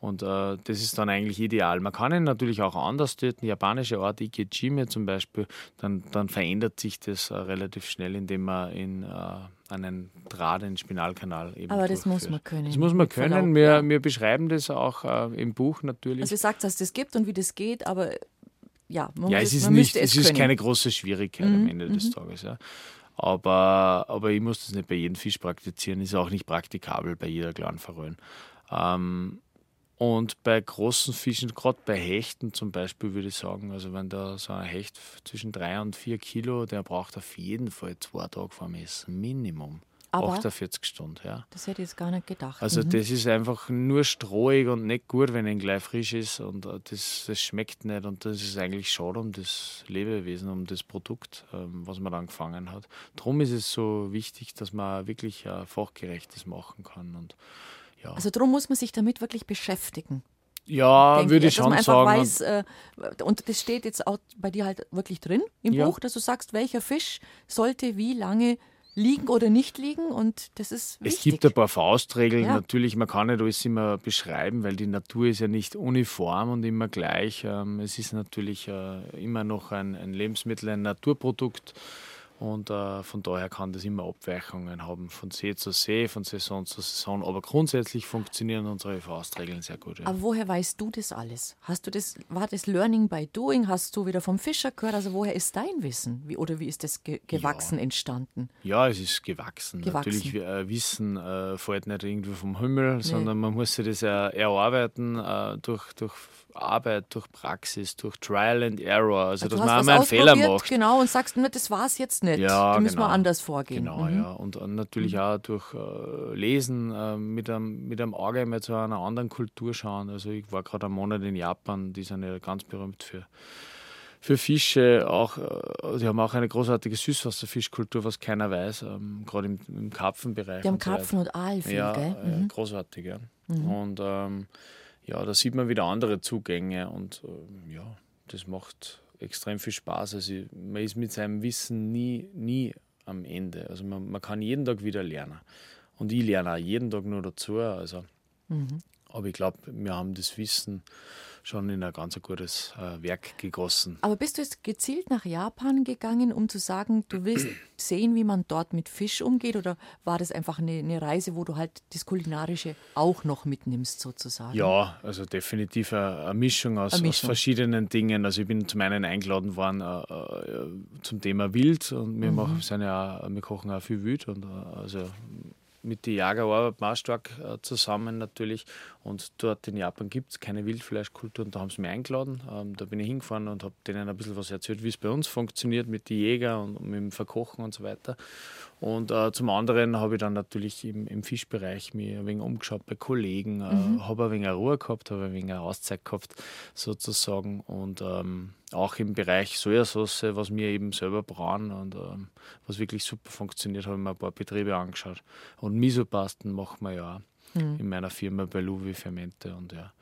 Und äh, das ist dann eigentlich ideal. Man kann ihn natürlich auch anders töten. Japanische Art Ikejime zum Beispiel, dann, dann verändert sich das äh, relativ schnell, indem man in äh, einen Draht in den Spinalkanal eben Aber das muss man können. Das muss man können. Verlaub, wir, ja. wir beschreiben das auch äh, im Buch natürlich. Also ihr sagt, dass das gibt und wie das geht, aber ja, man, ja, muss, es ist man nicht, es, es ist keine große Schwierigkeit mhm. am Ende des mhm. Tages. Ja. Aber, aber ich muss das nicht bei jedem Fisch praktizieren, ist auch nicht praktikabel bei jeder kleinen Forelle. Ähm, und bei großen Fischen, gerade bei Hechten zum Beispiel, würde ich sagen, also wenn da so ein Hecht zwischen drei und vier Kilo, der braucht auf jeden Fall zwei Tage vorm Essen, Minimum. Aber 48 Stunden, ja. Das hätte ich jetzt gar nicht gedacht. Also mhm. das ist einfach nur strohig und nicht gut, wenn ein gleich frisch ist und äh, das, das schmeckt nicht und das ist eigentlich schade um das Lebewesen, um das Produkt, ähm, was man dann gefangen hat. Darum ist es so wichtig, dass man wirklich äh, fachgerechtes machen kann und ja. Also darum muss man sich damit wirklich beschäftigen. Ja, würde ich schon man einfach sagen. Weiß, äh, und das steht jetzt auch bei dir halt wirklich drin im ja. Buch, dass du sagst, welcher Fisch sollte wie lange liegen oder nicht liegen und das ist wichtig. Es gibt ein paar Faustregeln. Ja. Natürlich, man kann nicht alles immer beschreiben, weil die Natur ist ja nicht uniform und immer gleich. Ähm, es ist natürlich äh, immer noch ein Lebensmittel, ein Naturprodukt. Und äh, von daher kann das immer Abweichungen haben, von See zu See, von Saison zu Saison. Aber grundsätzlich funktionieren unsere Faustregeln sehr gut. Ja. Aber woher weißt du das alles? Hast du das, war das Learning by Doing? Hast du wieder vom Fischer gehört? Also woher ist dein Wissen? Wie, oder wie ist das ge gewachsen, ja. entstanden? Ja, es ist gewachsen. gewachsen. Natürlich, äh, Wissen äh, fällt nicht irgendwie vom Himmel, nee. sondern man muss sich das erarbeiten äh, durch, durch Arbeit, durch Praxis, durch Trial and Error. Also, also dass man einmal einen Fehler macht. Genau, und sagst, das war es jetzt nicht nicht. Ja, da müssen genau. wir anders vorgehen. Genau, Mhm. ja. Und, natürlich auch durch äh, Lesen, äh, mit, einem, mit einem Auge mal zu einer anderen Kultur schauen. Also ich war gerade einen Monat in Japan, die sind ja ganz berühmt für, für Fische. Auch, äh, die haben auch eine großartige Süßwasserfischkultur, was keiner weiß, ähm, gerade im, im Karpfenbereich. Die haben und. Karpfen und Aal viel, ja, gell? äh, Mhm. großartig, ja. Und ähm, ja, da sieht man wieder andere Zugänge und ähm, ja, das macht extrem viel Spaß. Also man ist mit seinem Wissen nie, nie am Ende. Also man, man kann jeden Tag wieder lernen. Und ich lerne auch jeden Tag nur dazu. Also, Aber ich glaube, wir haben das Wissen schon in ein ganz gutes äh, Werk gegossen. Aber bist du jetzt gezielt nach Japan gegangen, um zu sagen, du willst sehen, wie man dort mit Fisch umgeht? Oder war das einfach eine, eine Reise, wo du halt das Kulinarische auch noch mitnimmst, sozusagen? Ja, also definitiv eine, eine Mischung, aus, Eine aus Mischung. verschiedenen Dingen. Also ich bin zum einen eingeladen worden äh, äh, zum Thema Wild und wir, Mhm. machen, sind ja wir kochen auch viel Wild und äh, also mit den Jäger arbeiten wir auch stark äh, zusammen natürlich. Und dort in Japan gibt es keine Wildfleischkultur und da haben sie mich eingeladen. Ähm, da bin ich hingefahren und habe denen ein bisschen was erzählt, wie es bei uns funktioniert mit den Jägern und mit dem Verkochen und so weiter. Und äh, zum anderen habe ich dann natürlich im, im Fischbereich mir ein wenig umgeschaut bei Kollegen, äh, habe ein wenig Ruhe gehabt, habe ein wenig Auszeit gehabt sozusagen und ähm, auch im Bereich Sojasauce, was wir eben selber brauen und ähm, was wirklich super funktioniert, habe ich mir ein paar Betriebe angeschaut. Und Misopasten machen wir ja auch in meiner Firma bei Louis Fermente und ja.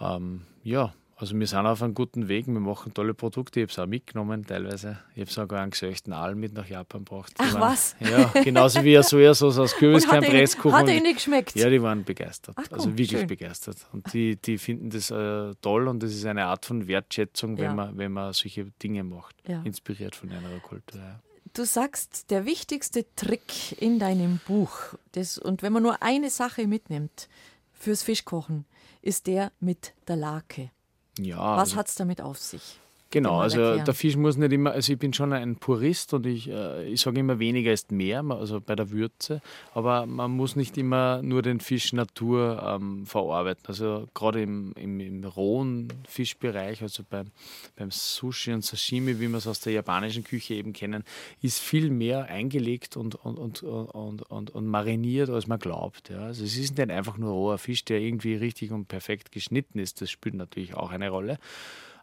Ähm, ja, also wir sind auf einem guten Weg, wir machen tolle Produkte, ich habe es auch mitgenommen teilweise. Ich habe sogar einen gesöchten Aal mit nach Japan gebracht. Die Ach, waren, was? Ja, genauso wie eine Sojasauce aus Und hat, Kürbiskernpresskuchen. er, hat er ihnen geschmeckt? Ja, die waren begeistert. Ach, komm, also wirklich schön. begeistert. Und die, die finden das äh, toll und das ist eine Art von Wertschätzung, Ja. wenn, man, wenn man solche Dinge macht. Ja. Inspiriert von einer Kultur. Ja. Du sagst, der wichtigste Trick in deinem Buch, das, und wenn man nur eine Sache mitnimmt fürs Fischkochen, ist der mit der Lake. Ja, Was also- hat es damit auf sich? Genau, also erklären. der Fisch muss nicht immer, also ich bin schon ein Purist und ich, äh, ich sage immer, weniger ist mehr, also bei der Würze, aber man muss nicht immer nur den Fisch Natur ähm, verarbeiten. Also gerade im, im, im rohen Fischbereich, also beim, beim Sushi und Sashimi, wie wir es aus der japanischen Küche eben kennen, ist viel mehr eingelegt und, und, und, und, und, und mariniert, als man glaubt. Ja. Also es ist nicht einfach nur roher Fisch, der irgendwie richtig und perfekt geschnitten ist, das spielt natürlich auch eine Rolle.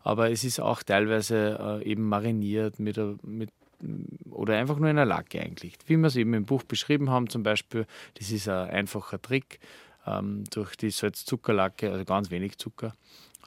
Aber es ist auch teilweise äh, eben mariniert mit, mit oder einfach nur in einer Lacke eingelegt. Wie wir es eben im Buch beschrieben haben, zum Beispiel, das ist ein einfacher Trick, ähm, durch die Salz-Zuckerlacke, also ganz wenig Zucker,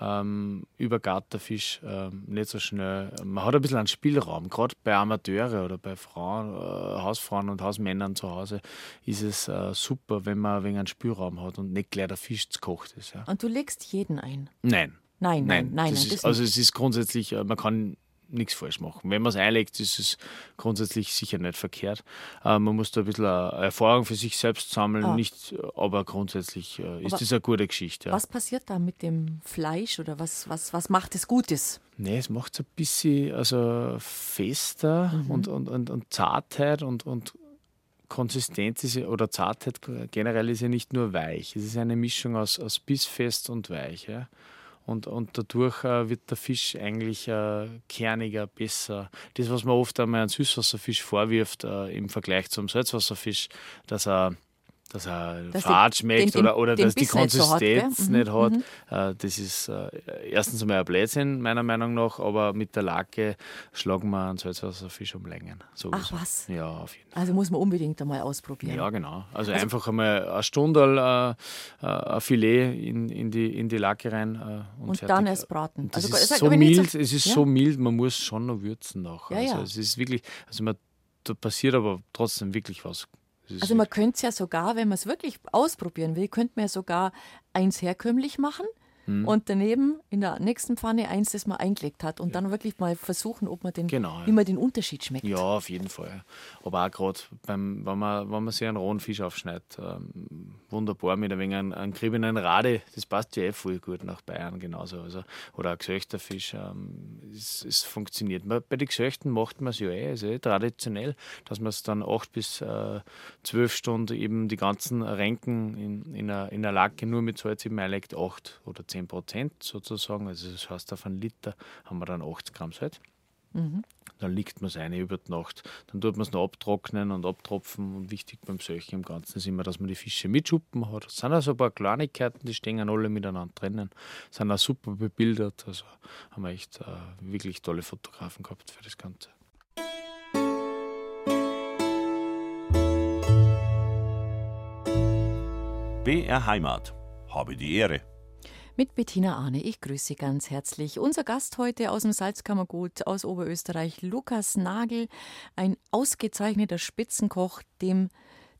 ähm, übergart der Fisch ähm, nicht so schnell. Man hat ein bisschen einen Spielraum, gerade bei Amateure oder bei Frauen, äh, Hausfrauen und Hausmännern zu Hause ist es äh, super, wenn man ein wenig einen Spielraum hat und nicht gleich der Fisch gekocht ist. Ja. Und du legst jeden ein. Nein. Nein, nein, nein, nein, ist, also es ist grundsätzlich, äh, man kann nichts falsch machen. Wenn man es einlegt, ist es grundsätzlich sicher nicht verkehrt. Äh, man muss da ein bisschen äh, Erfahrung für sich selbst sammeln, Ah. nicht, aber grundsätzlich äh, ist Aber das eine gute Geschichte. Ja. Was passiert da mit dem Fleisch oder was, was, was macht es Gutes? Nee, es macht es ein bisschen also fester Mhm. und, und, und, und Zartheit und, und Konsistenz ist oder Zartheit generell ist ja nicht nur weich. Es ist eine Mischung aus, aus bissfest und weich. Ja? Und, und dadurch äh, wird der Fisch eigentlich äh, kerniger, besser. Das, was man oft einmal an Süßwasserfisch vorwirft äh, im Vergleich zum Salzwasserfisch, dass er dass er Dass fad schmeckt den- oder, oder den dass die Biss nicht so hat? Konsistenz Mhm, nicht hat. Äh, Das ist äh, erstens einmal ein Blödsinn, meiner Meinung nach, aber mit der Lake schlagen wir einen Salzwasserfisch um Längen. Sowieso. Ach, was? Ja, auf jeden Fall. Also muss man unbedingt einmal ausprobieren. Ja, genau. Also, einfach einmal eine Stunde äh, äh, ein Filet in, in, die, in die Lake rein äh, und, Und fertig. dann erst braten. Das Also, ist so nicht so- mild, es ist Ja. so mild, man muss schon noch würzen nachher. Ja, also ja. es ist wirklich, also man, da passiert aber trotzdem wirklich was. Also man könnte es ja sogar, wenn man es wirklich ausprobieren will, könnte man ja sogar eins herkömmlich machen Hm. und daneben in der nächsten Pfanne eins, das man eingelegt hat und dann wirklich mal versuchen, ob man den, Genau, ja. wie man den Unterschied schmeckt. Ja, auf jeden Fall. Aber auch gerade, wenn man, wenn man sich einen rohen Fisch aufschneidet, ähm, wunderbar mit ein wenig einem, einem Rade, das passt ja eh voll gut nach Bayern genauso. Also, oder ein gesöchter Fisch, ähm, es, es funktioniert. Bei den Gesöchten macht man es ja eh, also eh traditionell, dass man es dann acht bis äh, zwölf Stunden eben die ganzen Renken in, in, einer, in einer Lacke nur mit Salz eben einlegt, acht oder zehn Prozent sozusagen. Also das heißt, auf einen Liter haben wir dann 80 Gramm Salz. Mhm. Dann liegt man es eine über die Nacht. Dann tut man es noch abtrocknen und abtropfen. Und wichtig beim Solchen im Ganzen ist immer, dass man die Fische mit Schuppen hat. Es sind also ein paar Kleinigkeiten, die stehen alle miteinander drinnen. Sind auch super bebildert. Also haben wir echt äh, wirklich tolle Fotografen gehabt für das Ganze. BR Heimat. Habe die Ehre mit Bettina Arne. Ich grüße Sie ganz herzlich. Unser Gast heute aus dem Salzkammergut aus Oberösterreich, Lukas Nagel, ein ausgezeichneter Spitzenkoch, dem,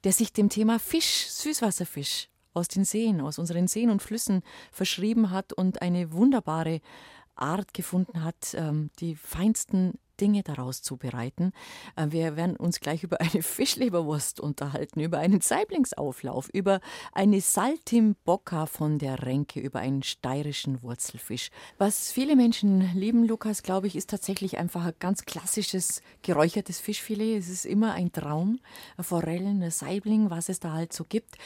der sich dem Thema Fisch, Süßwasserfisch aus den Seen, aus unseren Seen und Flüssen verschrieben hat und eine wunderbare Art gefunden hat, ähm, die feinsten Dinge daraus zubereiten. Äh, wir werden uns gleich über eine Fischleberwurst unterhalten, über einen Saiblingsauflauf, über eine Saltimbocca von der Renke, über einen steirischen Wurzelfisch. Was viele Menschen lieben, Lukas, glaube ich, ist tatsächlich einfach ein ganz klassisches geräuchertes Fischfilet. Es ist immer ein Traum. Forellen, Saibling, was es da halt so gibt.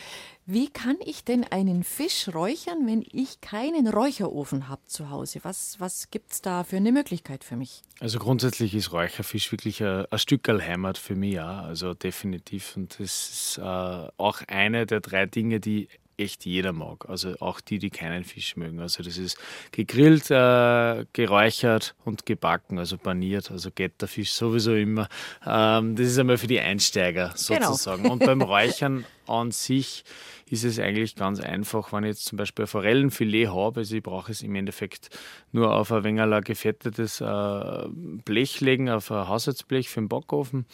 Wie kann ich denn einen Fisch räuchern, wenn ich keinen Räucherofen habe zu Hause? Was, was gibt es da für eine Möglichkeit für mich? Also grundsätzlich ist Räucherfisch wirklich ein, ein Stück Heimat für mich, ja. Also definitiv. Und das ist äh, auch eine der drei Dinge, die echt jeder mag. Also auch die, die keinen Fisch mögen. Also das ist gegrillt, äh, geräuchert und gebacken, also paniert. Also Getterfisch sowieso immer. Ähm, das ist einmal für die Einsteiger genau. sozusagen. Genau. Und beim Räuchern an sich ist es eigentlich ganz einfach, wenn ich jetzt zum Beispiel ein Forellenfilet habe, also ich brauche es im Endeffekt nur auf ein wenig gefettetes äh, Blech legen, auf ein Haushaltsblech für den Backofen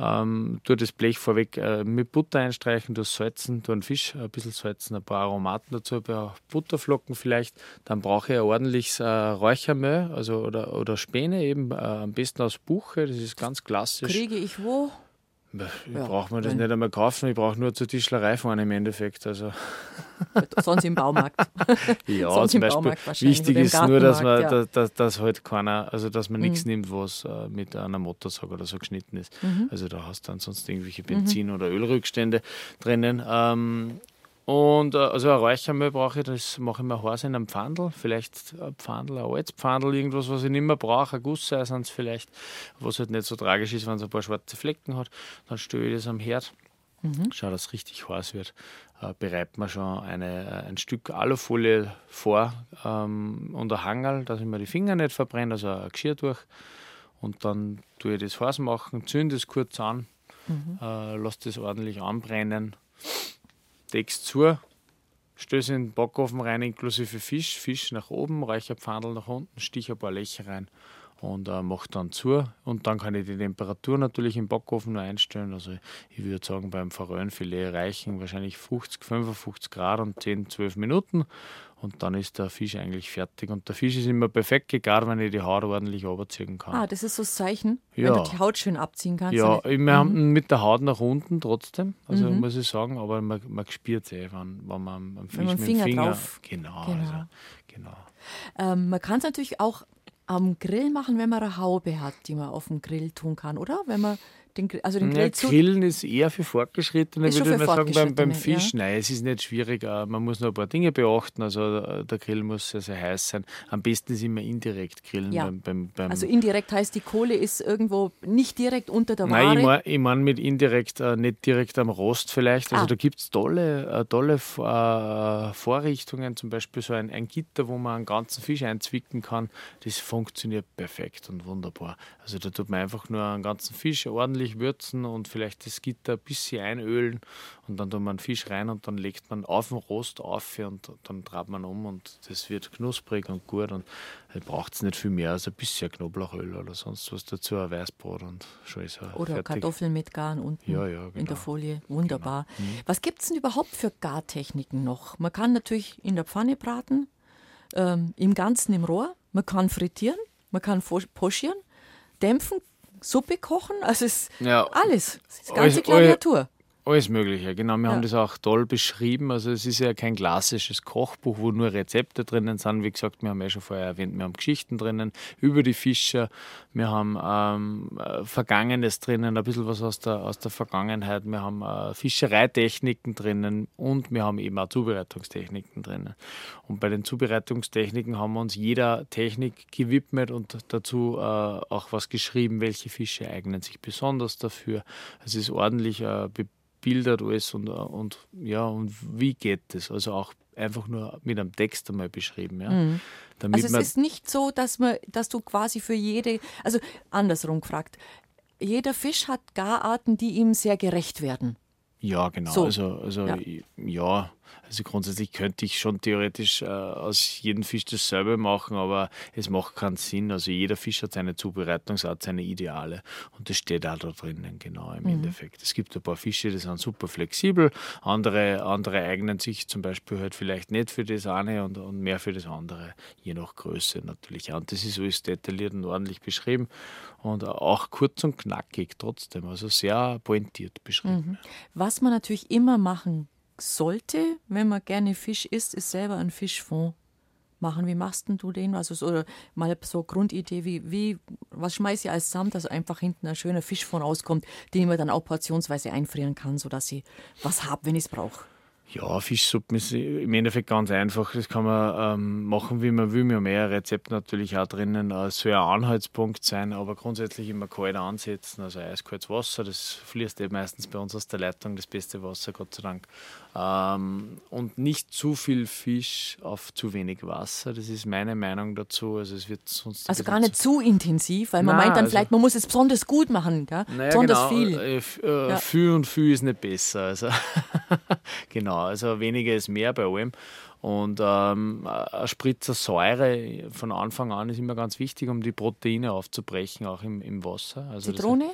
ähm, tue das Blech vorweg äh, mit Butter einstreichen, das salzen, tue einen Fisch ein bisschen salzen, ein paar Aromaten dazu, ein paar Butterflocken vielleicht. Dann brauche ich ein ordentliches äh, Räuchermehl also, oder, oder Späne, eben äh, am besten aus Buche, das ist ganz klassisch. Kriege ich wo? Ich ja, brauche mir das nicht einmal kaufen, ich brauche nur zur Tischlerei fahren im Endeffekt. Also. Sonst im Baumarkt. ja, Sonst zum Beispiel. Wichtig ist nur, dass man ja. dass, dass halt keiner, also dass man mhm. nichts nimmt, was äh, mit einer Motorsage oder so geschnitten ist. Mhm. Also da hast du ansonsten irgendwelche Benzin- mhm. oder Ölrückstände drinnen. Ähm, und äh, also ein Räuchermehl brauche ich, das mache ich mir heiß in einem Pfandl, vielleicht ein Pfandl, ein altes Pfandl, irgendwas, was ich nicht mehr brauche, ein Gusseisen vielleicht, was halt nicht so tragisch ist, wenn es ein paar schwarze Flecken hat. Dann stelle ich das am Herd, mhm. schaue, dass es richtig heiß wird, äh, bereitet man schon eine, äh, ein Stück Alufolie vor ähm, und ein Hangerl, dass ich mir die Finger nicht verbrenne, also ein Geschirr durch. Und dann tue ich das heiß machen, zünde es kurz an, mhm. äh, lasse das ordentlich anbrennen deckst zu, stöße in den Backofen rein, inklusive Fisch, Fisch nach oben, Räucherpfandel nach unten, stich ein paar Löcher rein und äh, mache dann zu. Und dann kann ich die Temperatur natürlich im Backofen nur einstellen. Also ich würde sagen, beim Forellenfilet reichen wahrscheinlich 50, 55 Grad und 10, 12 Minuten und dann ist der Fisch eigentlich fertig. Und der Fisch ist immer perfekt gegart, wenn ich die Haut ordentlich runterziehen kann. Ah, das ist so das Zeichen, ja. wenn du die Haut schön abziehen kannst. Ja, wir mhm. haben mit der Haut nach unten trotzdem, also mhm. muss ich sagen, aber man, man spürt es eh, wenn, wenn man am Fisch wenn man mit Finger dem Finger drauf. Genau, genau. Also, genau. Ähm, man kann es natürlich auch am Grill machen, wenn man eine Haube hat, die man auf dem Grill tun kann, oder? Wenn man den, also den Grill ja, Grillen ist eher für Fortgeschrittene, ist würde ich mal sagen, beim, beim Fisch. Ja? Nein, es ist nicht schwierig. Äh, man muss nur ein paar Dinge beachten. Also äh, der Grill muss sehr, sehr heiß sein. Am besten ist immer indirekt grillen. Ja. Beim, beim, beim also indirekt heißt, die Kohle ist irgendwo nicht direkt unter der Ware? Nein, ich meine ich mein mit indirekt, äh, nicht direkt am Rost vielleicht. Also ah. da gibt es tolle, tolle Vorrichtungen, zum Beispiel so ein, ein Gitter, wo man einen ganzen Fisch einzwicken kann. Das funktioniert perfekt und wunderbar. Also da tut man einfach nur einen ganzen Fisch ordentlich würzen und vielleicht das Gitter ein bisschen einölen und dann tut man Fisch rein und dann legt man auf den Rost auf und dann trabt man um und das wird knusprig und gut und dann braucht es nicht viel mehr als ein bisschen Knoblauchöl oder sonst was dazu, ein Weißbrot und schon ist er Oder fertig. Kartoffeln mit Garn unten ja, ja, genau. in der Folie, wunderbar. Genau. Mhm. Was gibt es denn überhaupt für Gartechniken noch? Man kann natürlich in der Pfanne braten, ähm, im Ganzen im Rohr, man kann frittieren, man kann pochieren, dämpfen, Suppe kochen, also es ist ja. alles. Das ist ganze Klaviatur. Alles Mögliche, genau. Wir Ja. haben das auch toll beschrieben. Also es ist ja kein klassisches Kochbuch, wo nur Rezepte drinnen sind. Wie gesagt, wir haben ja schon vorher erwähnt, wir haben Geschichten drinnen über die Fischer. Wir haben ähm, äh, Vergangenes drinnen, ein bisschen was aus der, aus der Vergangenheit. Wir haben äh, Fischereitechniken drinnen und wir haben eben auch Zubereitungstechniken drinnen. Und bei den Zubereitungstechniken haben wir uns jeder Technik gewidmet und dazu äh, auch was geschrieben, welche Fische eignen sich besonders dafür. Es ist ordentlich äh, bebildert alles und, äh, und ja, und wie geht das? Also auch einfach nur mit einem Text einmal beschrieben. Ja? Damit Also es ist nicht so, dass man, dass du quasi für jede, also andersrum gefragt, jeder Fisch hat Gararten, die ihm sehr gerecht werden. Ja, genau. So. Also, also Ja. ja. Also grundsätzlich könnte ich schon theoretisch äh, aus jedem Fisch dasselbe machen, aber es macht keinen Sinn. Also jeder Fisch hat seine Zubereitungsart, seine Ideale und das steht auch da drinnen, genau im Endeffekt. Es gibt ein paar Fische, die sind super flexibel, andere, andere eignen sich zum Beispiel halt vielleicht nicht für das eine und, und mehr für das andere, je nach Größe natürlich. Und das ist alles detailliert und ordentlich beschrieben und auch kurz und knackig trotzdem, also sehr pointiert beschrieben. Was man natürlich immer machen sollte, wenn man gerne Fisch isst, ist selber einen Fischfond machen. Wie machst denn du den? Also so, oder mal so Grundidee, wie, wie was schmeiß ich als Samt, dass einfach hinten ein schöner Fischfond rauskommt, den man dann auch portionsweise einfrieren kann, sodass ich was habe, wenn ich es brauche. Ja, Fischsuppen ist im Endeffekt ganz einfach. Das kann man ähm, machen, wie man will. Wir haben mehr Rezepte natürlich auch drinnen. Es soll ein Anhaltspunkt sein, aber grundsätzlich immer kalt ansetzen. Also eiskaltes Wasser, das fließt eben meistens bei uns aus der Leitung, das beste Wasser, Gott sei Dank. Ähm, und nicht zu viel Fisch auf zu wenig Wasser. Das ist meine Meinung dazu. Also es wird sonst Also gar nicht zu intensiv, weil man Nein, meint dann also- vielleicht, man muss es besonders gut machen, gell? Naja, besonders genau. viel. Äh, äh, Ja. Viel und viel ist nicht besser. Also genau, also weniger ist mehr bei allem. Und ähm, ein Spritzer Säure von Anfang an ist immer ganz wichtig, um die Proteine aufzubrechen, auch im, im Wasser. Also Zitrone,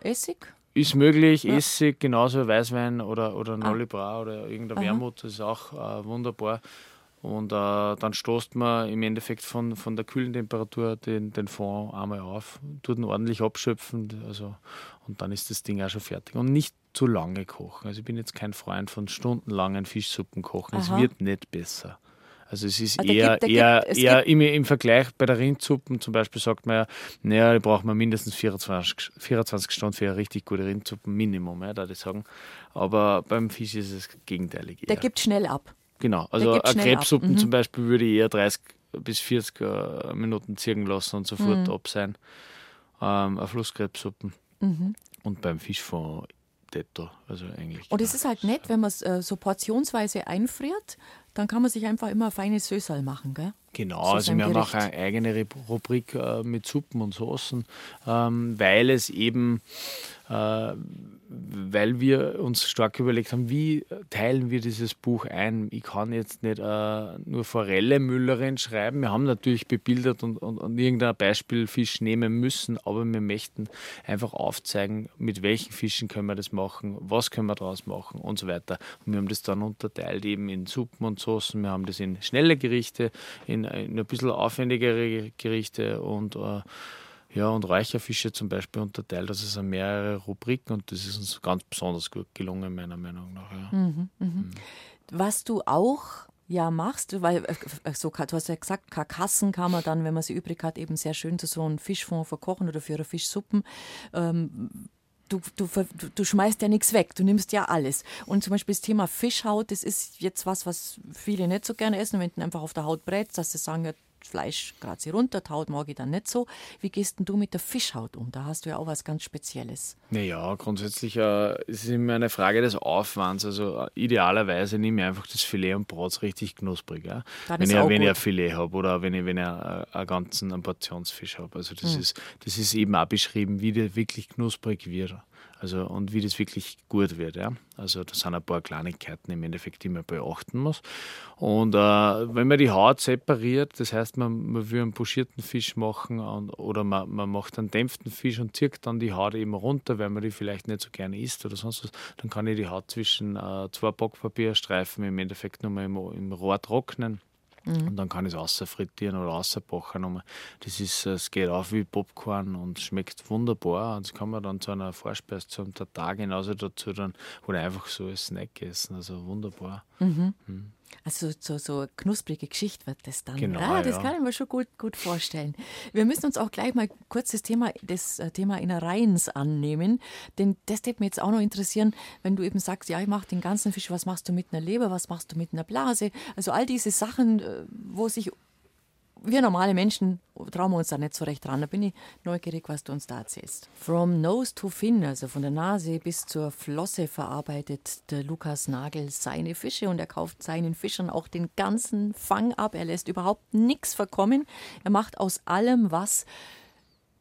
Essig. Ist möglich, Ja. Essig, genauso Weißwein oder, oder Nolli Bra oder irgendein. Wermut, das ist auch äh, wunderbar. Und äh, dann stoßt man im Endeffekt von, von der kühlen Temperatur den, den Fond einmal auf, tut ihn ordentlich abschöpfen also, und dann ist das Ding auch schon fertig. Und nicht zu lange kochen. Also ich bin jetzt kein Freund von stundenlangen Fischsuppen kochen. Es wird nicht besser. Also es ist da eher, gibt- eher, gibt- eher im, im Vergleich bei der Rindsuppen zum Beispiel sagt man ja, naja, da braucht man mindestens 24, 24 Stunden für eine richtig gute Rindsuppen, Minimum, ja, da ich sagen. Aber beim Fisch ist es gegenteilig. Der eher. gibt schnell ab. Genau, also eine. Krebssuppen Mhm. zum Beispiel würde ich eher 30 bis 40 äh, Minuten ziehen lassen und sofort Mhm. ab sein. Ähm, eine Flusskrebssuppen. Mhm. Und beim Fischfond also eigentlich. Und es ist halt nett, wenn man es äh, so portionsweise einfriert, dann kann man sich einfach immer ein feines Sösal machen, gell? Genau, zu also wir haben auch eine eigene Rub- Rubrik äh, mit Suppen und Soßen, ähm, weil es eben, äh, weil wir uns stark überlegt haben, wie teilen wir dieses Buch ein. Ich kann jetzt nicht äh, nur Forelle Müllerin schreiben. Wir haben natürlich bebildert und, und, und irgendein Beispielfisch nehmen müssen, aber wir möchten einfach aufzeigen, mit welchen Fischen können wir das machen, was können wir daraus machen und so weiter. Und wir haben das dann unterteilt eben in Suppen und Soßen. Wir haben das in schnelle Gerichte, in, in ein bisschen aufwendigere Gerichte und äh, ja, und Räucherfische zum Beispiel unterteilt. Also es sind mehrere Rubriken und das ist uns ganz besonders gut gelungen, meiner Meinung nach. Ja. Mhm. Was du auch ja machst, weil äh, so, du hast ja gesagt, Karkassen kann man dann, wenn man sie übrig hat, eben sehr schön zu so einem Fischfond verkochen oder für Fischsuppen. Ähm, Du, du, du schmeißt ja nichts weg, du nimmst ja alles. Und zum Beispiel das Thema Fischhaut, das ist jetzt was, was viele nicht so gerne essen, wenn du einfach auf der Haut brätst, dass sie sagen, ja, Fleisch gerade sie runter, Haut mag ich dann nicht so. Wie gehst denn du mit der Fischhaut um? Da hast du ja auch was ganz Spezielles. Naja, grundsätzlich äh, es ist immer eine Frage des Aufwands. Also äh, idealerweise nehme ich einfach das Filet und es richtig knusprig. Ja? Dann Wenn ich, ein Filet habe oder wenn ich, wenn ich äh, einen ganzen einen Portionsfisch habe. Also das, ist, das ist eben auch beschrieben, wie der wirklich knusprig wird. Also und wie das wirklich gut wird. Ja? Also das sind ein paar Kleinigkeiten im Endeffekt, die man beachten muss. Und äh, wenn man die Haut separiert, das heißt, man, man will einen pochierten Fisch machen und, oder man, man macht einen dämpften Fisch und zieht dann die Haut eben runter, weil man die vielleicht nicht so gerne isst oder sonst was, dann kann ich die Haut zwischen äh, zwei Backpapierstreifen im Endeffekt nochmal im, im Rohr trocknen Mhm. Und dann kann ich es außer frittieren oder außer backen. Das ist, es geht auf wie Popcorn und schmeckt wunderbar. Und das kann man dann zu einer Vorspeise, zum Tag genauso dazu dann oder einfach so als Snack essen. Also wunderbar. Mhm. Mhm. Also so, so eine knusprige Geschichte wird das dann. Genau, ja, das ja. kann ich mir schon gut, gut vorstellen. Wir müssen uns auch gleich mal kurz das Thema, das äh, Thema Innereiens annehmen, denn das würde mich jetzt auch noch interessieren, wenn du eben sagst, ja, ich mache den ganzen Fisch, was machst du mit einer Leber, was machst du mit einer Blase? Also all diese Sachen, äh, wo sich wir normale Menschen trauen wir uns da nicht so recht dran. Da bin ich neugierig, was du uns da erzählst. From Nose to Fin, also von der Nase bis zur Flosse, verarbeitet der Lukas Nagel seine Fische und er kauft seinen Fischern auch den ganzen Fang ab. Er lässt überhaupt nichts verkommen. Er macht aus allem was.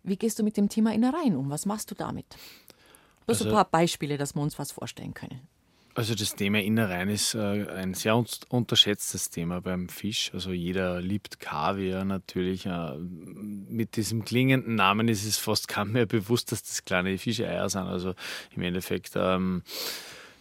Wie gehst du mit dem Thema Innereien um? Was machst du damit? Bloß also, ein paar Beispiele, dass wir uns was vorstellen können. Also das Thema Innereien ist äh, ein sehr un unterschätztes Thema beim Fisch. Also jeder liebt Kaviar natürlich. Äh, mit diesem klingenden Namen ist es fast kaum mehr bewusst, dass das kleine Fischeier sind. Also im Endeffekt ähm,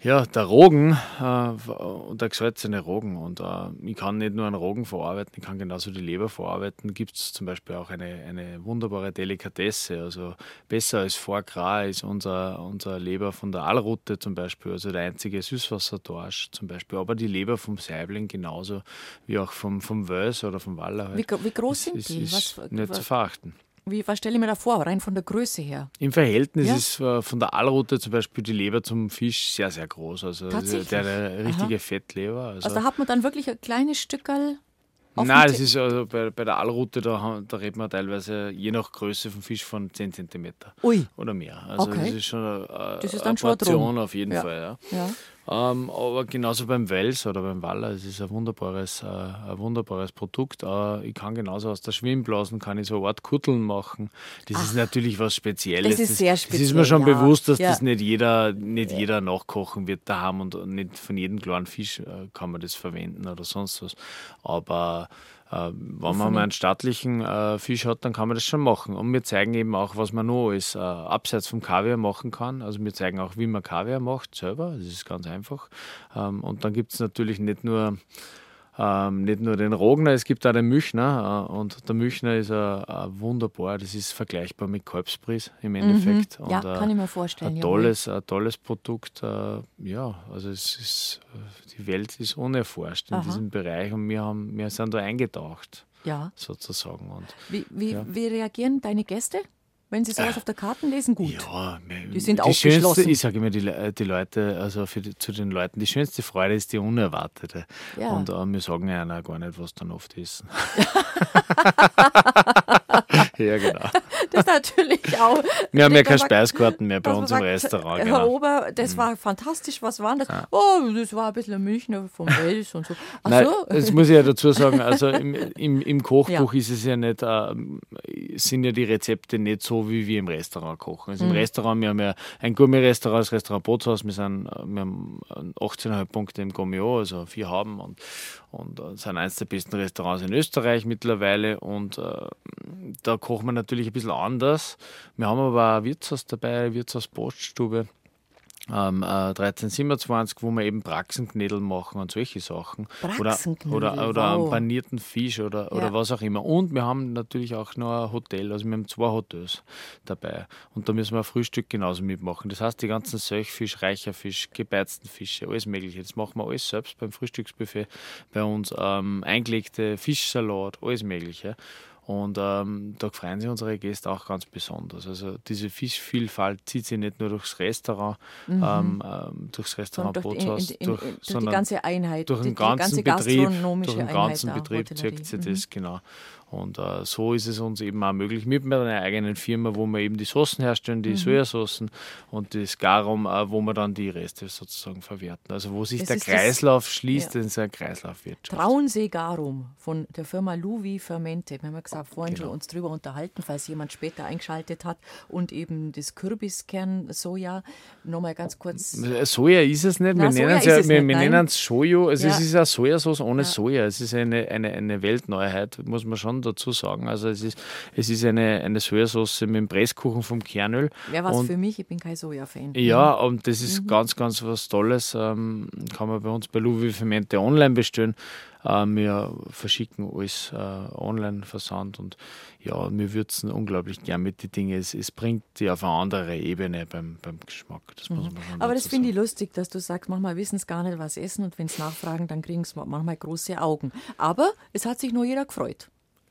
ja, der Rogen äh, und der gesalzene Rogen. Und äh, ich kann nicht nur einen Rogen verarbeiten, ich kann genauso die Leber verarbeiten. Gibt es zum Beispiel auch eine, eine wunderbare Delikatesse. Also besser als Foie Gras ist unser, unser Leber von der Aalrute zum Beispiel, also der einzige Süßwassertorsch zum Beispiel. Aber die Leber vom Saibling genauso wie auch vom, vom Wels oder vom Waller. Halt. Wie, wie groß sind ist, die? Ist was, nicht was? zu verachten. Wie, was stelle ich mir da vor, rein von der Größe her? Im Verhältnis ja? ist äh, von der Aalrute zum Beispiel die Leber zum Fisch sehr, sehr groß. Also der eine richtige Aha. Fettleber. Also, also, da hat man dann wirklich ein kleines Stückerl. Nein, das ist also bei, bei der Aalrute, da, da redet man teilweise je nach Größe vom Fisch von 10 cm Ui. oder mehr. Also okay. das ist schon eine, das ist eine Portion auf jeden ja. Fall. Ja. ja. Ähm, aber genauso beim Wels oder beim Waller, es ist ein wunderbares, äh, ein wunderbares Produkt. Äh, ich kann genauso aus der Schwimmblasen kann ich so eine Art Kutteln machen. Das Ach, ist natürlich was Spezielles. Das ist sehr speziell. Das ist mir schon ja. bewusst, dass ja. das nicht jeder, nicht jeder nachkochen wird daheim und nicht von jedem kleinen Fisch äh, kann man das verwenden oder sonst was. Aber wenn man mal einen staatlichen äh, Fisch hat, dann kann man das schon machen. Und wir zeigen eben auch, was man noch alles äh, abseits vom Kaviar machen kann. Also wir zeigen auch, wie man Kaviar macht selber. Das ist ganz einfach. Ähm, und dann gibt es natürlich nicht nur ähm, nicht nur den Rogner, es gibt auch den Milchner. Äh, und der Milchner ist äh, wunderbar, das ist vergleichbar mit Kalbspries im Endeffekt. Mhm. Ja, und, kann ich mir vorstellen. Ein tolles, ein tolles Produkt. Äh, ja, also es ist, äh, die Welt ist unerforscht in Aha. diesem Bereich und wir, haben, wir sind da eingetaucht. Ja. Sozusagen. Und, wie, wie, ja. wie reagieren deine Gäste? Wenn Sie sowas äh, auf der Karte lesen, gut. Ja, die sind die aufgeschlossen. Schönste, ich sage immer, die, die Leute, also die, zu den Leuten, die schönste Freude ist die unerwartete. Ja. Und äh, wir sagen ja auch gar nicht, was dann oft ist. ja, genau. Das ist natürlich auch. Wir haben ja keine Speiskarten mehr bei uns im Restaurant. Herr genau. Ober, das mhm. war fantastisch, was war das? Ja. Oh, das war ein bisschen ein Münchner vom Wels und so. Ach Nein, so. Das muss ich ja dazu sagen, also im, im, im Kochbuch ja. ist es ja nicht, äh, sind ja die Rezepte nicht so wie wir im Restaurant kochen. Also mhm. im Restaurant, wir haben ja ein Gourmet-Restaurant, das Restaurant Bootshaus, wir, sind, wir haben 18,5 Punkte im Gourmet, also vier haben und, und äh, sind eines der besten Restaurants in Österreich mittlerweile und äh, da kochen wir natürlich ein bisschen anders. Wir haben aber auch ein Wirtshaus dabei, Wirtshaus Poststube ähm, äh, 1327, wo wir eben Praxenknädel machen und solche Sachen. Oder, oder, oder wow. panierten Fisch oder, ja. oder was auch immer. Und wir haben natürlich auch noch ein Hotel, also wir haben zwei Hotels dabei. Und da müssen wir ein Frühstück genauso mitmachen. Das heißt, die ganzen Söchfisch, Reicherfisch, gebeizten Fische, alles Mögliche. Das machen wir alles selbst beim Frühstücksbuffet bei uns. Ähm, eingelegte Fischsalat, alles Mögliche. Und ähm, da freuen sich unsere Gäste auch ganz besonders. Also diese Fischvielfalt zieht sich nicht nur durchs Restaurant, mhm. ähm, ähm durchs Restaurant durch, Bootshaus, in, in, in, durch, durch die ganze Einheit, durch den ganzen die ganze Betrieb, durch den ganzen Betrieb zirkt sich das, mhm. genau. Und äh, so ist es uns eben auch möglich mit meiner eigenen Firma, wo wir eben die Soßen herstellen, die mhm. Sojasoßen und das Garum, äh, wo wir dann die Reste sozusagen verwerten. Also wo sich das der Kreislauf das, schließt, ja. ist eine Kreislaufwirtschaft. Traunsee Garum von der Firma Louvi Fermente. Wir haben ja gesagt, vorhin genau. schon uns darüber unterhalten, falls jemand später eingeschaltet hat und eben das Kürbiskern-Soja. Nochmal ganz kurz. Äh, Soja ist es nicht. Wir nennen es, ja, wir, wir nennen es Shoyo. Also ja. es ist eine Sojasauce ohne ja. Soja. Es ist eine, eine, eine Weltneuheit, muss man schon schon dazu sagen. Also es ist, es ist eine, eine Sojasauce mit dem Presskuchen vom Kernöl. Wäre was für mich, ich bin kein Soja-Fan. Ja, und das ist mhm. ganz, ganz was Tolles. Ähm, kann man bei uns bei Louis Fermente online bestellen. Äh, wir verschicken alles äh, online versandt und ja, wir würzen unglaublich gern mit den Dingen. Es, es bringt die auf eine andere Ebene beim, beim Geschmack. Das mhm. Aber das finde ich lustig, dass du sagst, manchmal wissen es gar nicht, was essen und wenn es nachfragen, dann kriegen es manchmal große Augen. Aber es hat sich nur jeder gefreut.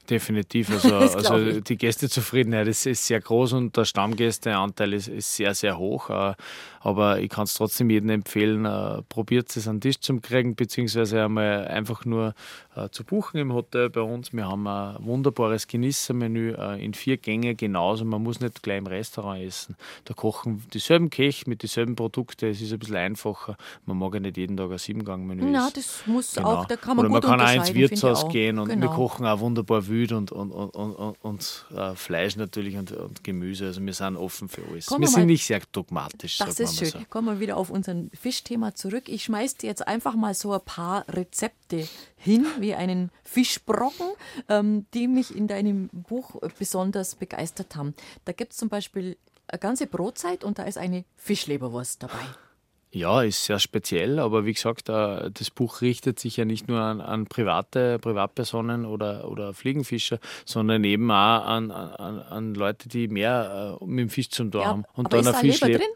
Definitiv. Also, also die Gästezufriedenheit ist, ist, sehr groß und der Stammgästeanteil ist, ist sehr, sehr hoch. Äh, aber ich kann es trotzdem jedem empfehlen, äh, probiert es an den Tisch zu kriegen, beziehungsweise einmal einfach nur äh, zu buchen im Hotel bei uns. Wir haben ein wunderbares Genießermenü in vier Gänge genauso. Man muss nicht gleich im Restaurant essen. Da kochen dieselben Köche mit dieselben Produkten. Es ist ein bisschen einfacher. Man mag ja nicht jeden Tag ein Siebengang-Menü essen. Ja, das muss genau. auch, da kann man Oder man kann auch ins Wirtshaus gehen und genau. wir kochen auch wunderbar wild und, und, und, und, und äh, Fleisch natürlich und, und, Gemüse. Also wir sind offen für alles. Kommen wir sind nicht sehr dogmatisch. Das ist schön. So. Kommen wir wieder auf unser Fischthema zurück. Ich schmeiße dir jetzt einfach mal so ein paar Rezepte hin, wie einen Fischbrocken, ähm, die mich in deinem Buch besonders begeistert haben. Da gibt es zum Beispiel eine ganze Brotzeit und da ist eine Fischleberwurst dabei. Ja, ist sehr speziell, aber wie gesagt, äh, das Buch richtet sich ja nicht nur an, an private Privatpersonen oder, oder Fliegenfischer, sondern eben auch an, an, an Leute, die mehr äh, mit dem Fisch zum tun ja, haben. Und dann ist da Fischleber drin?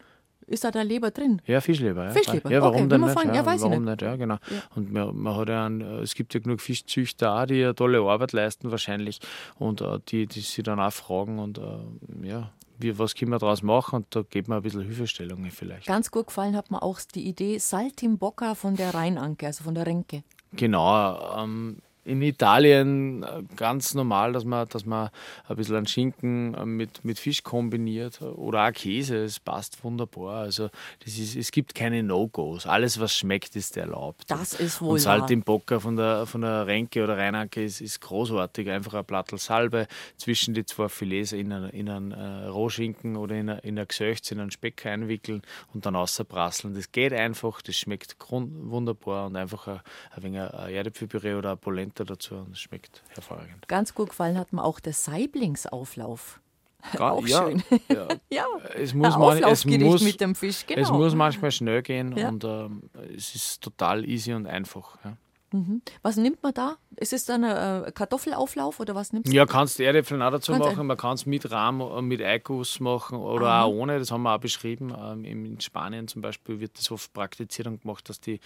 Ist da der Leber drin? Ja, Fischleber. Ja, Fischleber. ja warum okay, denn nicht? Ja, ja, weiß warum ich nicht? nicht? Ja, genau. Ja. Und man, man hat ja einen, es gibt ja genug Fischzüchter auch, die eine tolle Arbeit leisten wahrscheinlich und uh, die, die sich dann auch fragen und uh, ja, wie, was können wir daraus machen und da gibt man ein bisschen Hilfestellungen vielleicht. Ganz gut gefallen hat mir auch die Idee Saltimbocca von der Rheinanke, also von der Renke. Genau, ähm, in Italien äh, ganz normal, dass man, dass man ein bisschen einen Schinken äh, mit, mit Fisch kombiniert oder auch Käse. Es passt wunderbar. Also das ist, es gibt keine No-Gos. Alles, was schmeckt, ist erlaubt. Das ist wohl Und Salt im Bocker von der, von der Renke oder Rheinanke ist, ist großartig. Einfach ein Plattel Salbe zwischen die zwei Filets in einen, in einen äh, Rohschinken oder in, eine, in ein Gesöchts, in einen Speck einwickeln und dann außerprasseln. Das geht einfach, das schmeckt wunderbar und einfach ein, ein wenig ein Erdäpfelpüree oder ein Polenta Kräuter dazu und es schmeckt hervorragend. Ganz gut gefallen hat mir auch der Saiblingsauflauf. Gar, auch ja, schön. Ja. ja. Es muss, man, es, muss, mit dem Fisch, genau. es muss manchmal schnell gehen ja. und ähm, es ist total easy und einfach. Ja. Mhm. Was nimmt man da? Ist es dann ein äh, Kartoffelauflauf oder was nimmst du? Ja, kannst Erdäpfel auch dazu kannst machen. Man kann es mit Rahm, äh, mit Eikuss machen oder Aha. auch ohne. Das haben wir auch beschrieben. Ähm, in Spanien zum Beispiel wird das oft praktiziert und gemacht, dass die,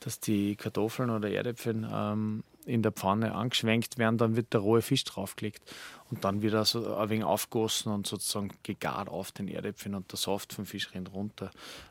dass die Kartoffeln oder Erdäpfel ähm, in der Pfanne angeschwenkt werden, dann wird der rohe Fisch draufgelegt und dann wird er so ein wenig aufgossen und sozusagen gegart auf den Erdäpfeln und der Saft vom Fisch rennt runter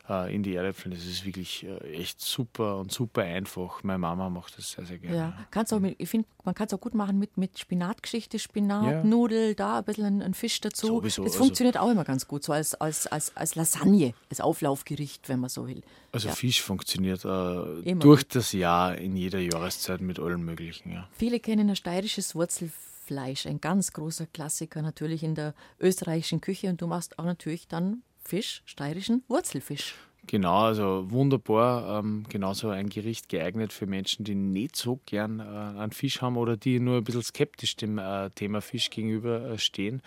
äh, in die Erdäpfel. Das ist wirklich äh, echt super und super einfach. Meine Mama macht das sehr, sehr gerne. Ja, kannst auch mit, ich finde, man kann es auch gut machen mit, mit Spinatgeschichte, Spinat, ja. Da ein bisschen ein, ein Fisch dazu. Sowieso, das also funktioniert auch immer ganz gut, so als, als, als, als Lasagne, als Auflaufgericht, wenn man so will. Also ja. Fisch funktioniert äh, durch das Jahr in jeder Jahreszeit mit allem Möglichen. Ja. Viele kennen ein steirisches Wurzelfisch Fleisch, ein ganz großer Klassiker natürlich in der österreichischen Küche. Und du machst auch natürlich dann Fisch, steirischen Wurzelfisch. Genau, also wunderbar. Ähm, genauso ein Gericht geeignet für Menschen, die nicht so gern äh, einen Fisch haben oder die nur ein bisschen skeptisch dem äh, Thema Fisch gegenüberstehen. Äh,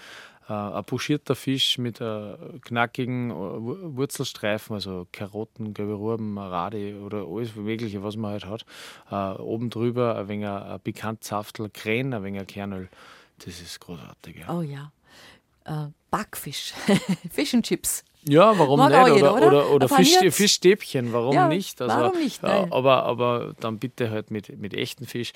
ein pochierter Fisch mit äh, knackigen äh, Wurzelstreifen, also Karotten, gelbe Ruben, Radi oder alles Mögliche, was man halt hat. oben drüber ein wenig ein pikant Saftel, Krähen, ein wenig Kernöl. Das ist großartig. Ja. Oh ja. Backfisch, Fish and Chips. Ja, warum Mag nicht? Jeder, oder, oder, oder Fisch, Fischstäbchen, warum ja, nicht? Also, warum nicht? Ja, aber, aber dann bitte halt mit, mit echten Fisch.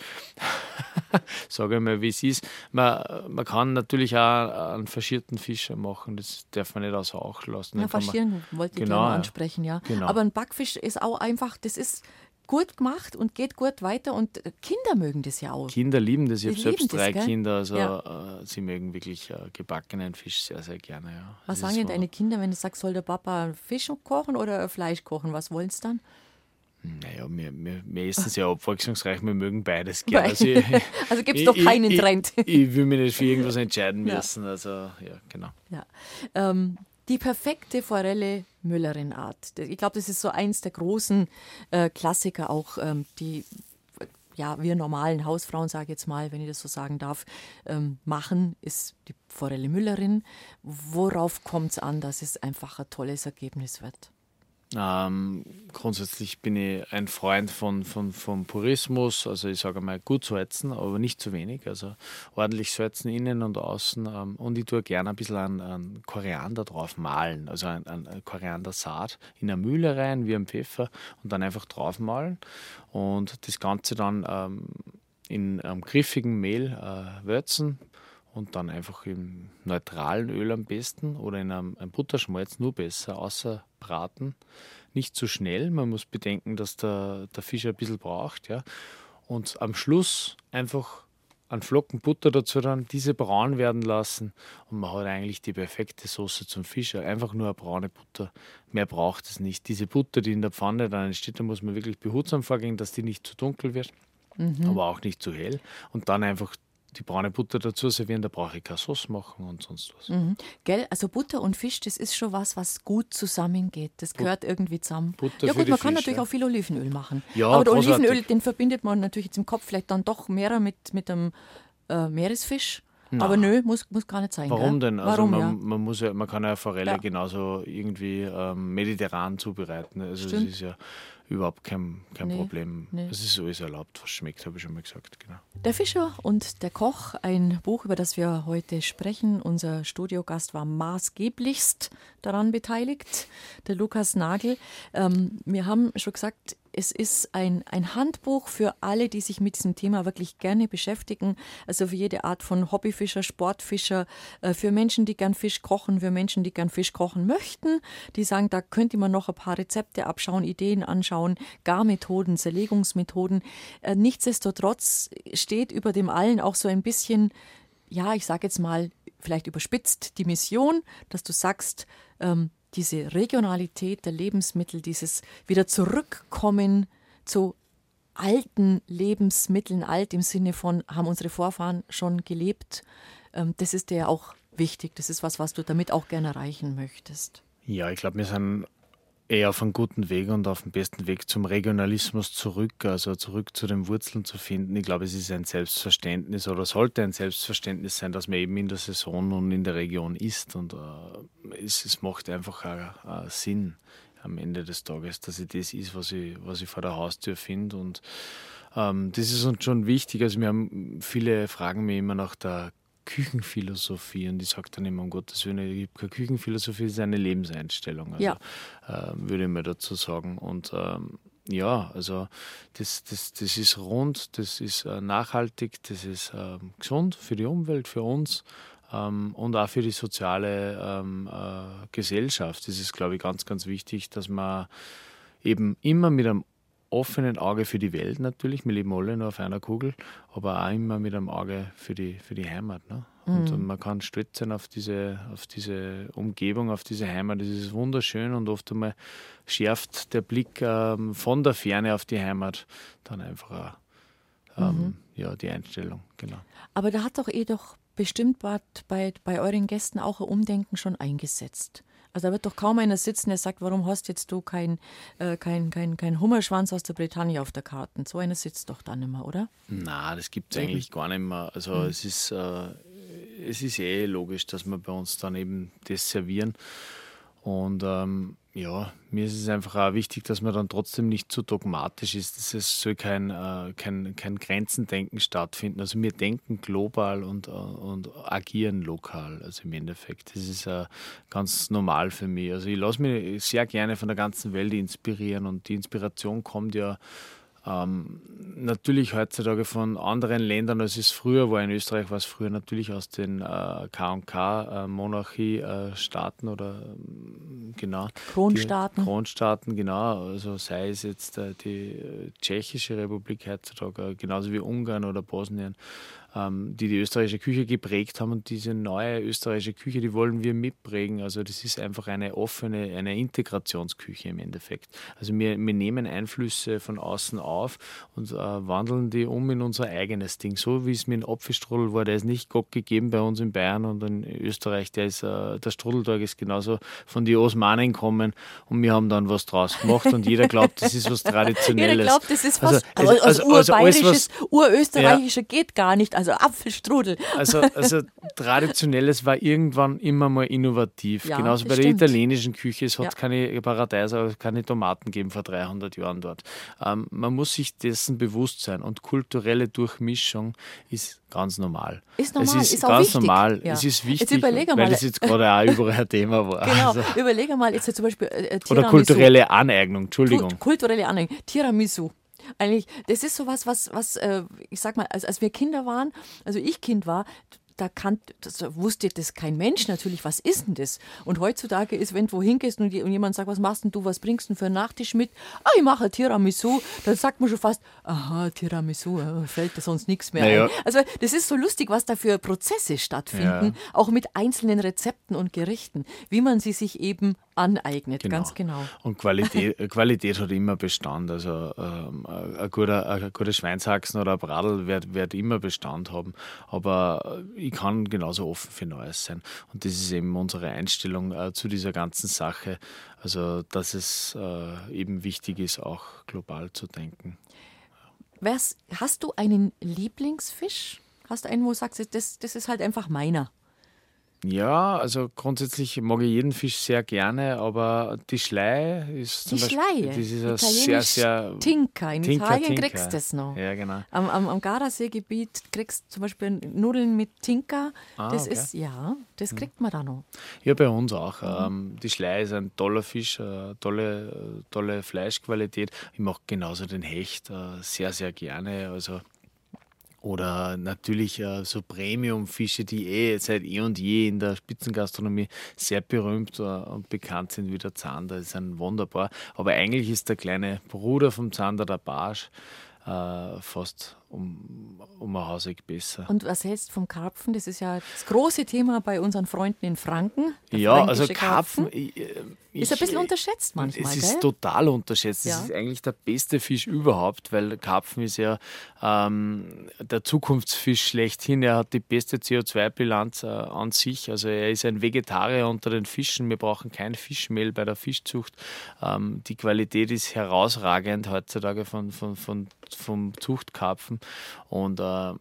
Sage ich mal, wie es ist. Man, man kann natürlich auch einen faschierten Fisch machen, das darf man nicht außer Acht lassen. Ja, faschieren wollte ich genau, ansprechen, ja. Genau. Aber ein Backfisch ist auch einfach, das ist gut gemacht und geht gut weiter und Kinder mögen das ja auch. Kinder lieben das. Ich habe selbst drei das, Kinder, also ja. äh, sie mögen wirklich äh, gebackenen Fisch sehr, sehr gerne. Ja. Was das sagen denn deine Kinder, wenn du sagst, soll der Papa Fisch kochen oder Fleisch kochen? Was wollen sie dann? Naja, wir, wir, wir essen sehr abwechslungsreich, wir mögen beides gerne. Also, also gibt es doch keinen ich, Trend. Ich, ich, will mich nicht für irgendwas entscheiden müssen. Ja. Also, ja, genau. Ja. Ähm, die perfekte Forelle Müllerin-Art. Ich glaube, das ist so eins der großen äh, Klassiker auch, ähm, die ja, wir normalen Hausfrauen, sage ich jetzt mal, wenn ich das so sagen darf, ähm, machen, ist die Forelle Müllerin. Worauf kommt es an, dass es einfach ein tolles Ergebnis wird? Ähm, grundsätzlich bin ich ein Freund von, von, von Purismus, also ich sage mal gut salzen, aber nicht zu wenig, also ordentlich salzen innen und außen. Ähm, und ich tue gerne ein bisschen an, an Koriander drauf malen, also an, an Koriandersaat in eine Mühle rein, wie ein Pfeffer und dann einfach drauf malen und das Ganze dann ähm, in einem griffigen Mehl äh, würzen, und dann einfach im neutralen Öl am besten oder in einem, einem Butterschmalz nur besser, außer braten. Nicht zu schnell, man muss bedenken, dass der, der Fisch ein bisschen braucht. Ja. Und am Schluss einfach einen Flocken Butter dazu dann, diese braun werden lassen und man hat eigentlich die perfekte Soße zum Fisch. Einfach nur eine braune Butter. Mehr braucht es nicht. Diese Butter, die in der Pfanne dann entsteht, da muss man wirklich behutsam vorgehen, dass die nicht zu dunkel wird, mhm. aber auch nicht zu hell. Und dann einfach die braune Butter dazu servieren, da brauche ich keine Sauce machen und sonst was. Mhm. Gell? Also Butter und Fisch, das ist schon was, was gut zusammengeht. Das gehört But irgendwie zusammen. Butter ja gut, man kann Fisch, natürlich ja. auch viel Olivenöl machen. Ja, Aber Olivenöl, den verbindet man natürlich jetzt im Kopf vielleicht dann doch mehr mit, mit einem äh, Meeresfisch. Na. Aber nö, muss, muss gar nicht sein. Warum gell? denn? Also Warum, man, ja? man, muss ja, man kann ja Forelle ja. genauso irgendwie ähm, mediterran zubereiten. Also Stimmt. es ist ja überhaupt kein, kein nee, Problem. Nee. Es ist alles erlaubt, was schmeckt, habe ich schon mal gesagt. Genau. Der Fischer und der Koch, ein Buch, über das wir heute sprechen. Unser Studiogast war maßgeblichst daran beteiligt, der Lukas Nagel. Ähm, wir haben schon gesagt, es ist ein, ein Handbuch für alle, die sich mit diesem Thema wirklich gerne beschäftigen. Also für jede Art von Hobbyfischer, Sportfischer, äh, für Menschen, die gern Fisch kochen, für Menschen, die gern Fisch kochen möchten, die sagen, da könnte man noch ein paar Rezepte abschauen, Ideen anschauen, Garmethoden, Zerlegungsmethoden. Äh, nichtsdestotrotz steht über dem allen auch so ein bisschen, ja, ich sage jetzt mal, vielleicht überspitzt die Mission, dass du sagst, ähm, diese Regionalität der Lebensmittel, dieses wieder zurückkommen zu alten Lebensmitteln, alt im Sinne von, haben unsere Vorfahren schon gelebt, ähm, das ist dir auch wichtig. Das ist was, was du damit auch gerne erreichen möchtest. Ja, ich glaube, wir sind eher auf einem guten Weg und auf dem besten Weg zum Regionalismus zurück, also zurück zu den Wurzeln zu finden. Ich glaube, es ist ein Selbstverständnis oder sollte ein Selbstverständnis sein, dass man eben in der Saison und in der Region ist. Und äh, es, es, macht einfach auch, Sinn am Ende des Tages, dass ich das ist, was ich, was ich vor der Haustür finde. Und ähm, das ist uns schon wichtig. Also wir haben viele fragen mich immer nach der Küchenphilosophie und ich sage dann immer, um Gottes Willen, ich habe keine Küchenphilosophie, es ist eine Lebenseinstellung. Also, ja. äh, würde ich mir dazu sagen. Und ähm, ja, also das, das, das ist rund, das ist äh, nachhaltig, das ist äh, gesund für die Umwelt, für uns ähm, und auch für die soziale ähm, äh, Gesellschaft. Das ist, glaube ich, ganz, ganz wichtig, dass man eben immer mit einem offenen Auge für die Welt natürlich. Wir leben alle nur auf einer Kugel, aber auch immer mit einem Auge für die, für die Heimat. Ne? Und, mhm. man kann stolz sein auf diese, auf diese Umgebung, auf diese Heimat. Das ist wunderschön und oft einmal schärft der Blick ähm, von der Ferne auf die Heimat dann einfach auch, ähm, mhm. ja, die Einstellung. Genau. Aber da hat doch eh doch bestimmt bei, bei euren Gästen auch ein Umdenken schon eingesetzt. Also da wird doch kaum einer sitzen, der sagt, warum hast jetzt du kein, äh, kein, kein, kein Hummerschwanz aus der Bretagne auf der Karte? So einer sitzt doch dann immer, oder? Na, das gibt es eigentlich gar nicht mehr. Also mhm. es ist äh, es ist eh logisch, dass wir bei uns dann eben das servieren. Und ähm, ja, mir ist es einfach auch wichtig, dass man dann trotzdem nicht zu dogmatisch ist. Es soll kein, äh, kein, kein Grenzendenken stattfinden. Also wir denken global und, äh, und agieren lokal. Also im Endeffekt, das ist äh, ganz normal für mich. Also ich lasse mich sehr gerne von der ganzen Welt inspirieren und die Inspiration kommt ja ähm, natürlich heutzutage von anderen Ländern, als es früher war. In Österreich war es früher natürlich aus den äh, K&K-Monarchie-Staaten äh, oder ähm, genau. Kronstaaten. Kronstaaten, genau. Also sei es jetzt äh, die äh, Tschechische Republik heutzutage, genauso wie Ungarn oder Bosnien. Ähm, die die österreichische Küche geprägt haben. Und diese neue österreichische Küche, die wollen wir mitprägen. Also das ist einfach eine offene, eine Integrationsküche im Endeffekt. Also wir, wir nehmen Einflüsse von außen auf und äh, wandeln die um in unser eigenes Ding. So wie es mit dem Apfelstrudel war, der ist nicht Gott gegeben bei uns in Bayern und in Österreich. Der, ist, äh, der Strudeltag ist genauso von den Osmanen kommen und wir haben dann was draus gemacht und jeder glaubt, das ist was Traditionelles. Jeder glaubt, das ist was, also, also, also, also urbayerisches, was, urösterreichischer ja. geht gar nicht, also Apfelstrudel. Also, also Traditionelles war irgendwann immer mal innovativ. Ja, Genauso bei der stimmt. italienischen Küche, es hat ja. keine Paradeiser, keine Tomaten gegeben vor 300 Jahren dort. Ähm, man muss sich dessen bewusst sein und kulturelle Durchmischung ist ganz normal. Ist normal, es ist, ist ganz wichtig. normal. Ja. Es ist wichtig, jetzt weil mal. es jetzt gerade auch überall ein Thema war. Genau, also. überlege mal jetzt zum Beispiel äh, Oder kulturelle Aneignung, Entschuldigung. Kulturelle Aneignung, Tiramisu. Eigentlich, das ist sowas, was, was äh, ich sag mal, als, als wir Kinder waren, also ich Kind war, da kann, das wusste das kein Mensch natürlich, was ist denn das? Und heutzutage ist, wenn du wohin gehst und, jemand sagt, was machst denn du, was bringst du für einen Nachtisch mit? Ah, ich mache Tiramisu. Dann sagt man schon fast, aha, Tiramisu, fällt da sonst nichts mehr naja. ein. Also das ist so lustig, was da für Prozesse stattfinden, ja. auch mit einzelnen Rezepten und Gerichten, wie man sie sich eben aneignet, genau. ganz genau. Und Qualität, Qualität hat immer Bestand. Also ähm, ein, guter, ein guter Schweinshaxen oder ein Bradl wird, wird immer Bestand haben. Aber ich kann genauso offen für Neues sein. Und das ist eben unsere Einstellung äh, zu dieser ganzen Sache. Also, dass es äh, eben wichtig ist, auch global zu denken. Was, hast du einen Lieblingsfisch? Hast du einen, wo du sagst, das, das ist halt einfach meiner? Ja, also grundsätzlich mag ich jeden Fisch sehr gerne, aber die Schlei ist zum die Beispiel, das ist ein sehr, sehr Tinker. In Tinker, Italien Tinker. kriegst du das noch. Ja, genau. Am, am, am Gardasee-Gebiet kriegst du zum Beispiel Nudeln mit Tinker. Ah, das okay. ist, ja, das kriegt man da noch. Ja, bei uns auch. Mhm. die Schlei ist ein toller Fisch, äh, tolle, tolle Fleischqualität. Ich mag genauso den Hecht äh, sehr, sehr gerne. Also oder natürlich äh, so Premium-Fische, die eh seit eh und je in der Spitzengastronomie sehr berühmt äh, und bekannt sind, wie der Zander. Ist ein wunderbar. Aber eigentlich ist der kleine Bruder vom Zander, der Barsch, äh, fast um, um ein Hauseck besser. Und was hältst du vom Karpfen? Das ist ja das große Thema bei unseren Freunden in Franken. Ja, also Karpfen, Karpfen. Ich, ich, ist ein bisschen unterschätzt manchmal. Es ist gell? total unterschätzt. Es Ja. ist eigentlich der beste Fisch überhaupt, weil Karpfen ist ja ähm, der Zukunftsfisch schlechthin. Er hat die beste CO2-Bilanz äh, an sich. Also er ist ein Vegetarier unter den Fischen. Wir brauchen kein Fischmehl bei der Fischzucht. Ähm, die Qualität ist herausragend heutzutage von, von, von, vom Zuchtkarpfen. Und äh,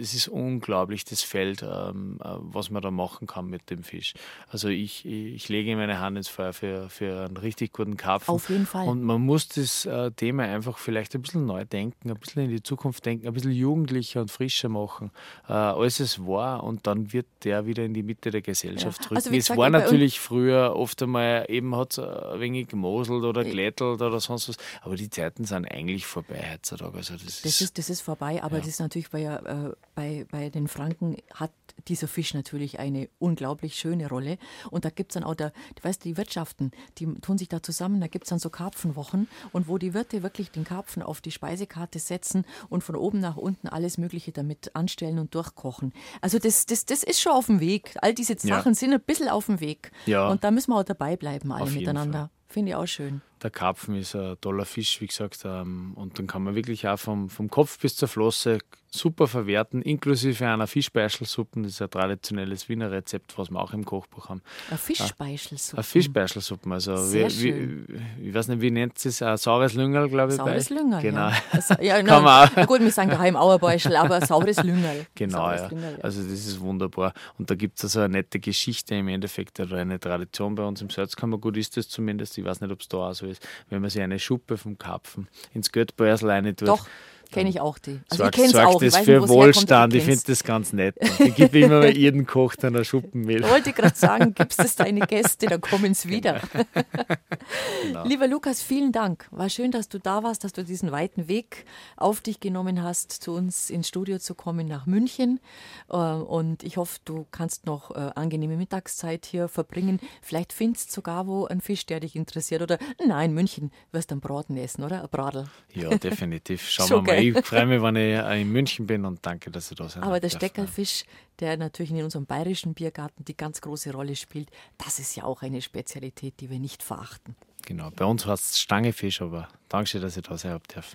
es ist unglaublich, das Feld, ähm, äh, was man da machen kann mit dem Fisch. Also ich, ich lege meine Hand ins Feuer für, für einen richtig guten Karpfen. Auf jeden Fall. Und man muss das äh, Thema einfach vielleicht ein bisschen neu denken, ein bisschen in die Zukunft denken, ein bisschen jugendlicher und frischer machen, äh, als es war. Und dann wird der wieder in die Mitte der Gesellschaft Ja. rücken. Also es war natürlich früher oft einmal, eben hat es ein wenig gemoselt oder glättelt oder sonst was. Aber die Zeiten sind eigentlich vorbei heutzutage. Also das, Das ist, das ist vorbei, aber Ja. das ist natürlich bei, äh, bei, bei den Franken hat dieser Fisch natürlich eine unglaublich schöne Rolle. Und da gibt es dann auch, der, du weißt, die Wirtschaften, die tun sich da zusammen, da gibt es dann so Karpfenwochen und wo die Wirte wirklich den Karpfen auf die Speisekarte setzen und von oben nach unten alles Mögliche damit anstellen und durchkochen. Also das, das, das ist schon auf dem Weg. All diese Ja. Sachen sind ein bisschen auf dem Weg. Ja. Und da müssen wir auch dabei bleiben, alle Auf miteinander. Finde ich auch schön. Der Karpfen ist ein toller Fisch, wie gesagt. ähm, Und dann kann man wirklich auch vom, vom Kopf bis zur Flosse super verwerten, inklusive einer Fischbeischelsuppe. Das ist ein traditionelles Wiener Rezept, was wir auch im Kochbuch haben. Eine Fischspeischelsuppe. Eine Fischbeischelsuppe. Also, Sehr wie, wie, ich weiß nicht, wie nennt es? Ein saures Lüngerl, glaube ich. Saures Lüngerl. Genau. Ja, also, ja Kann man auch. gut, wir sagen daheim Auerbeuschel, aber saures Lüngerl. Genau, saures ja. Lüngerl, ja. Also das ist wunderbar. Und da gibt es also eine nette Geschichte im Endeffekt oder eine Tradition bei uns im Salzkammergut ist das zumindest. Ich weiß nicht, ob es da auch so ist. Wenn man sich eine Schuppe vom Karpfen ins Geldbeursel rein tut. Doch, kenne ich auch die. Also sorgt, ich kenne es auch. Ich das weiß für nicht, Wohlstand. Ich finde das ganz nett. Ich gebe immer mal jeden Koch dann ein Schuppenmehl. Ich wollte gerade sagen, gibst es deine Gäste, dann kommen sie wieder. Genau. Lieber Lukas, vielen Dank. War schön, dass du da warst, dass du diesen weiten Weg auf dich genommen hast, zu uns ins Studio zu kommen nach München. Äh, und ich hoffe, du kannst noch äh, angenehme Mittagszeit hier verbringen. Vielleicht findest du sogar wo einen Fisch, der dich interessiert. Oder nein, München wirst du einen Braten essen, oder? Ein Bradel. Ja, definitiv. Schauen wir mal. Ich freue mich, wenn ich in München bin und danke, dass du da seid. Aber der Steckerfisch, der natürlich in unserem bayerischen Biergarten die ganz große Rolle spielt, das ist ja auch eine Spezialität, die wir nicht verachten. Genau, bei uns war es Stangefisch, aber danke dass ich da sein darf.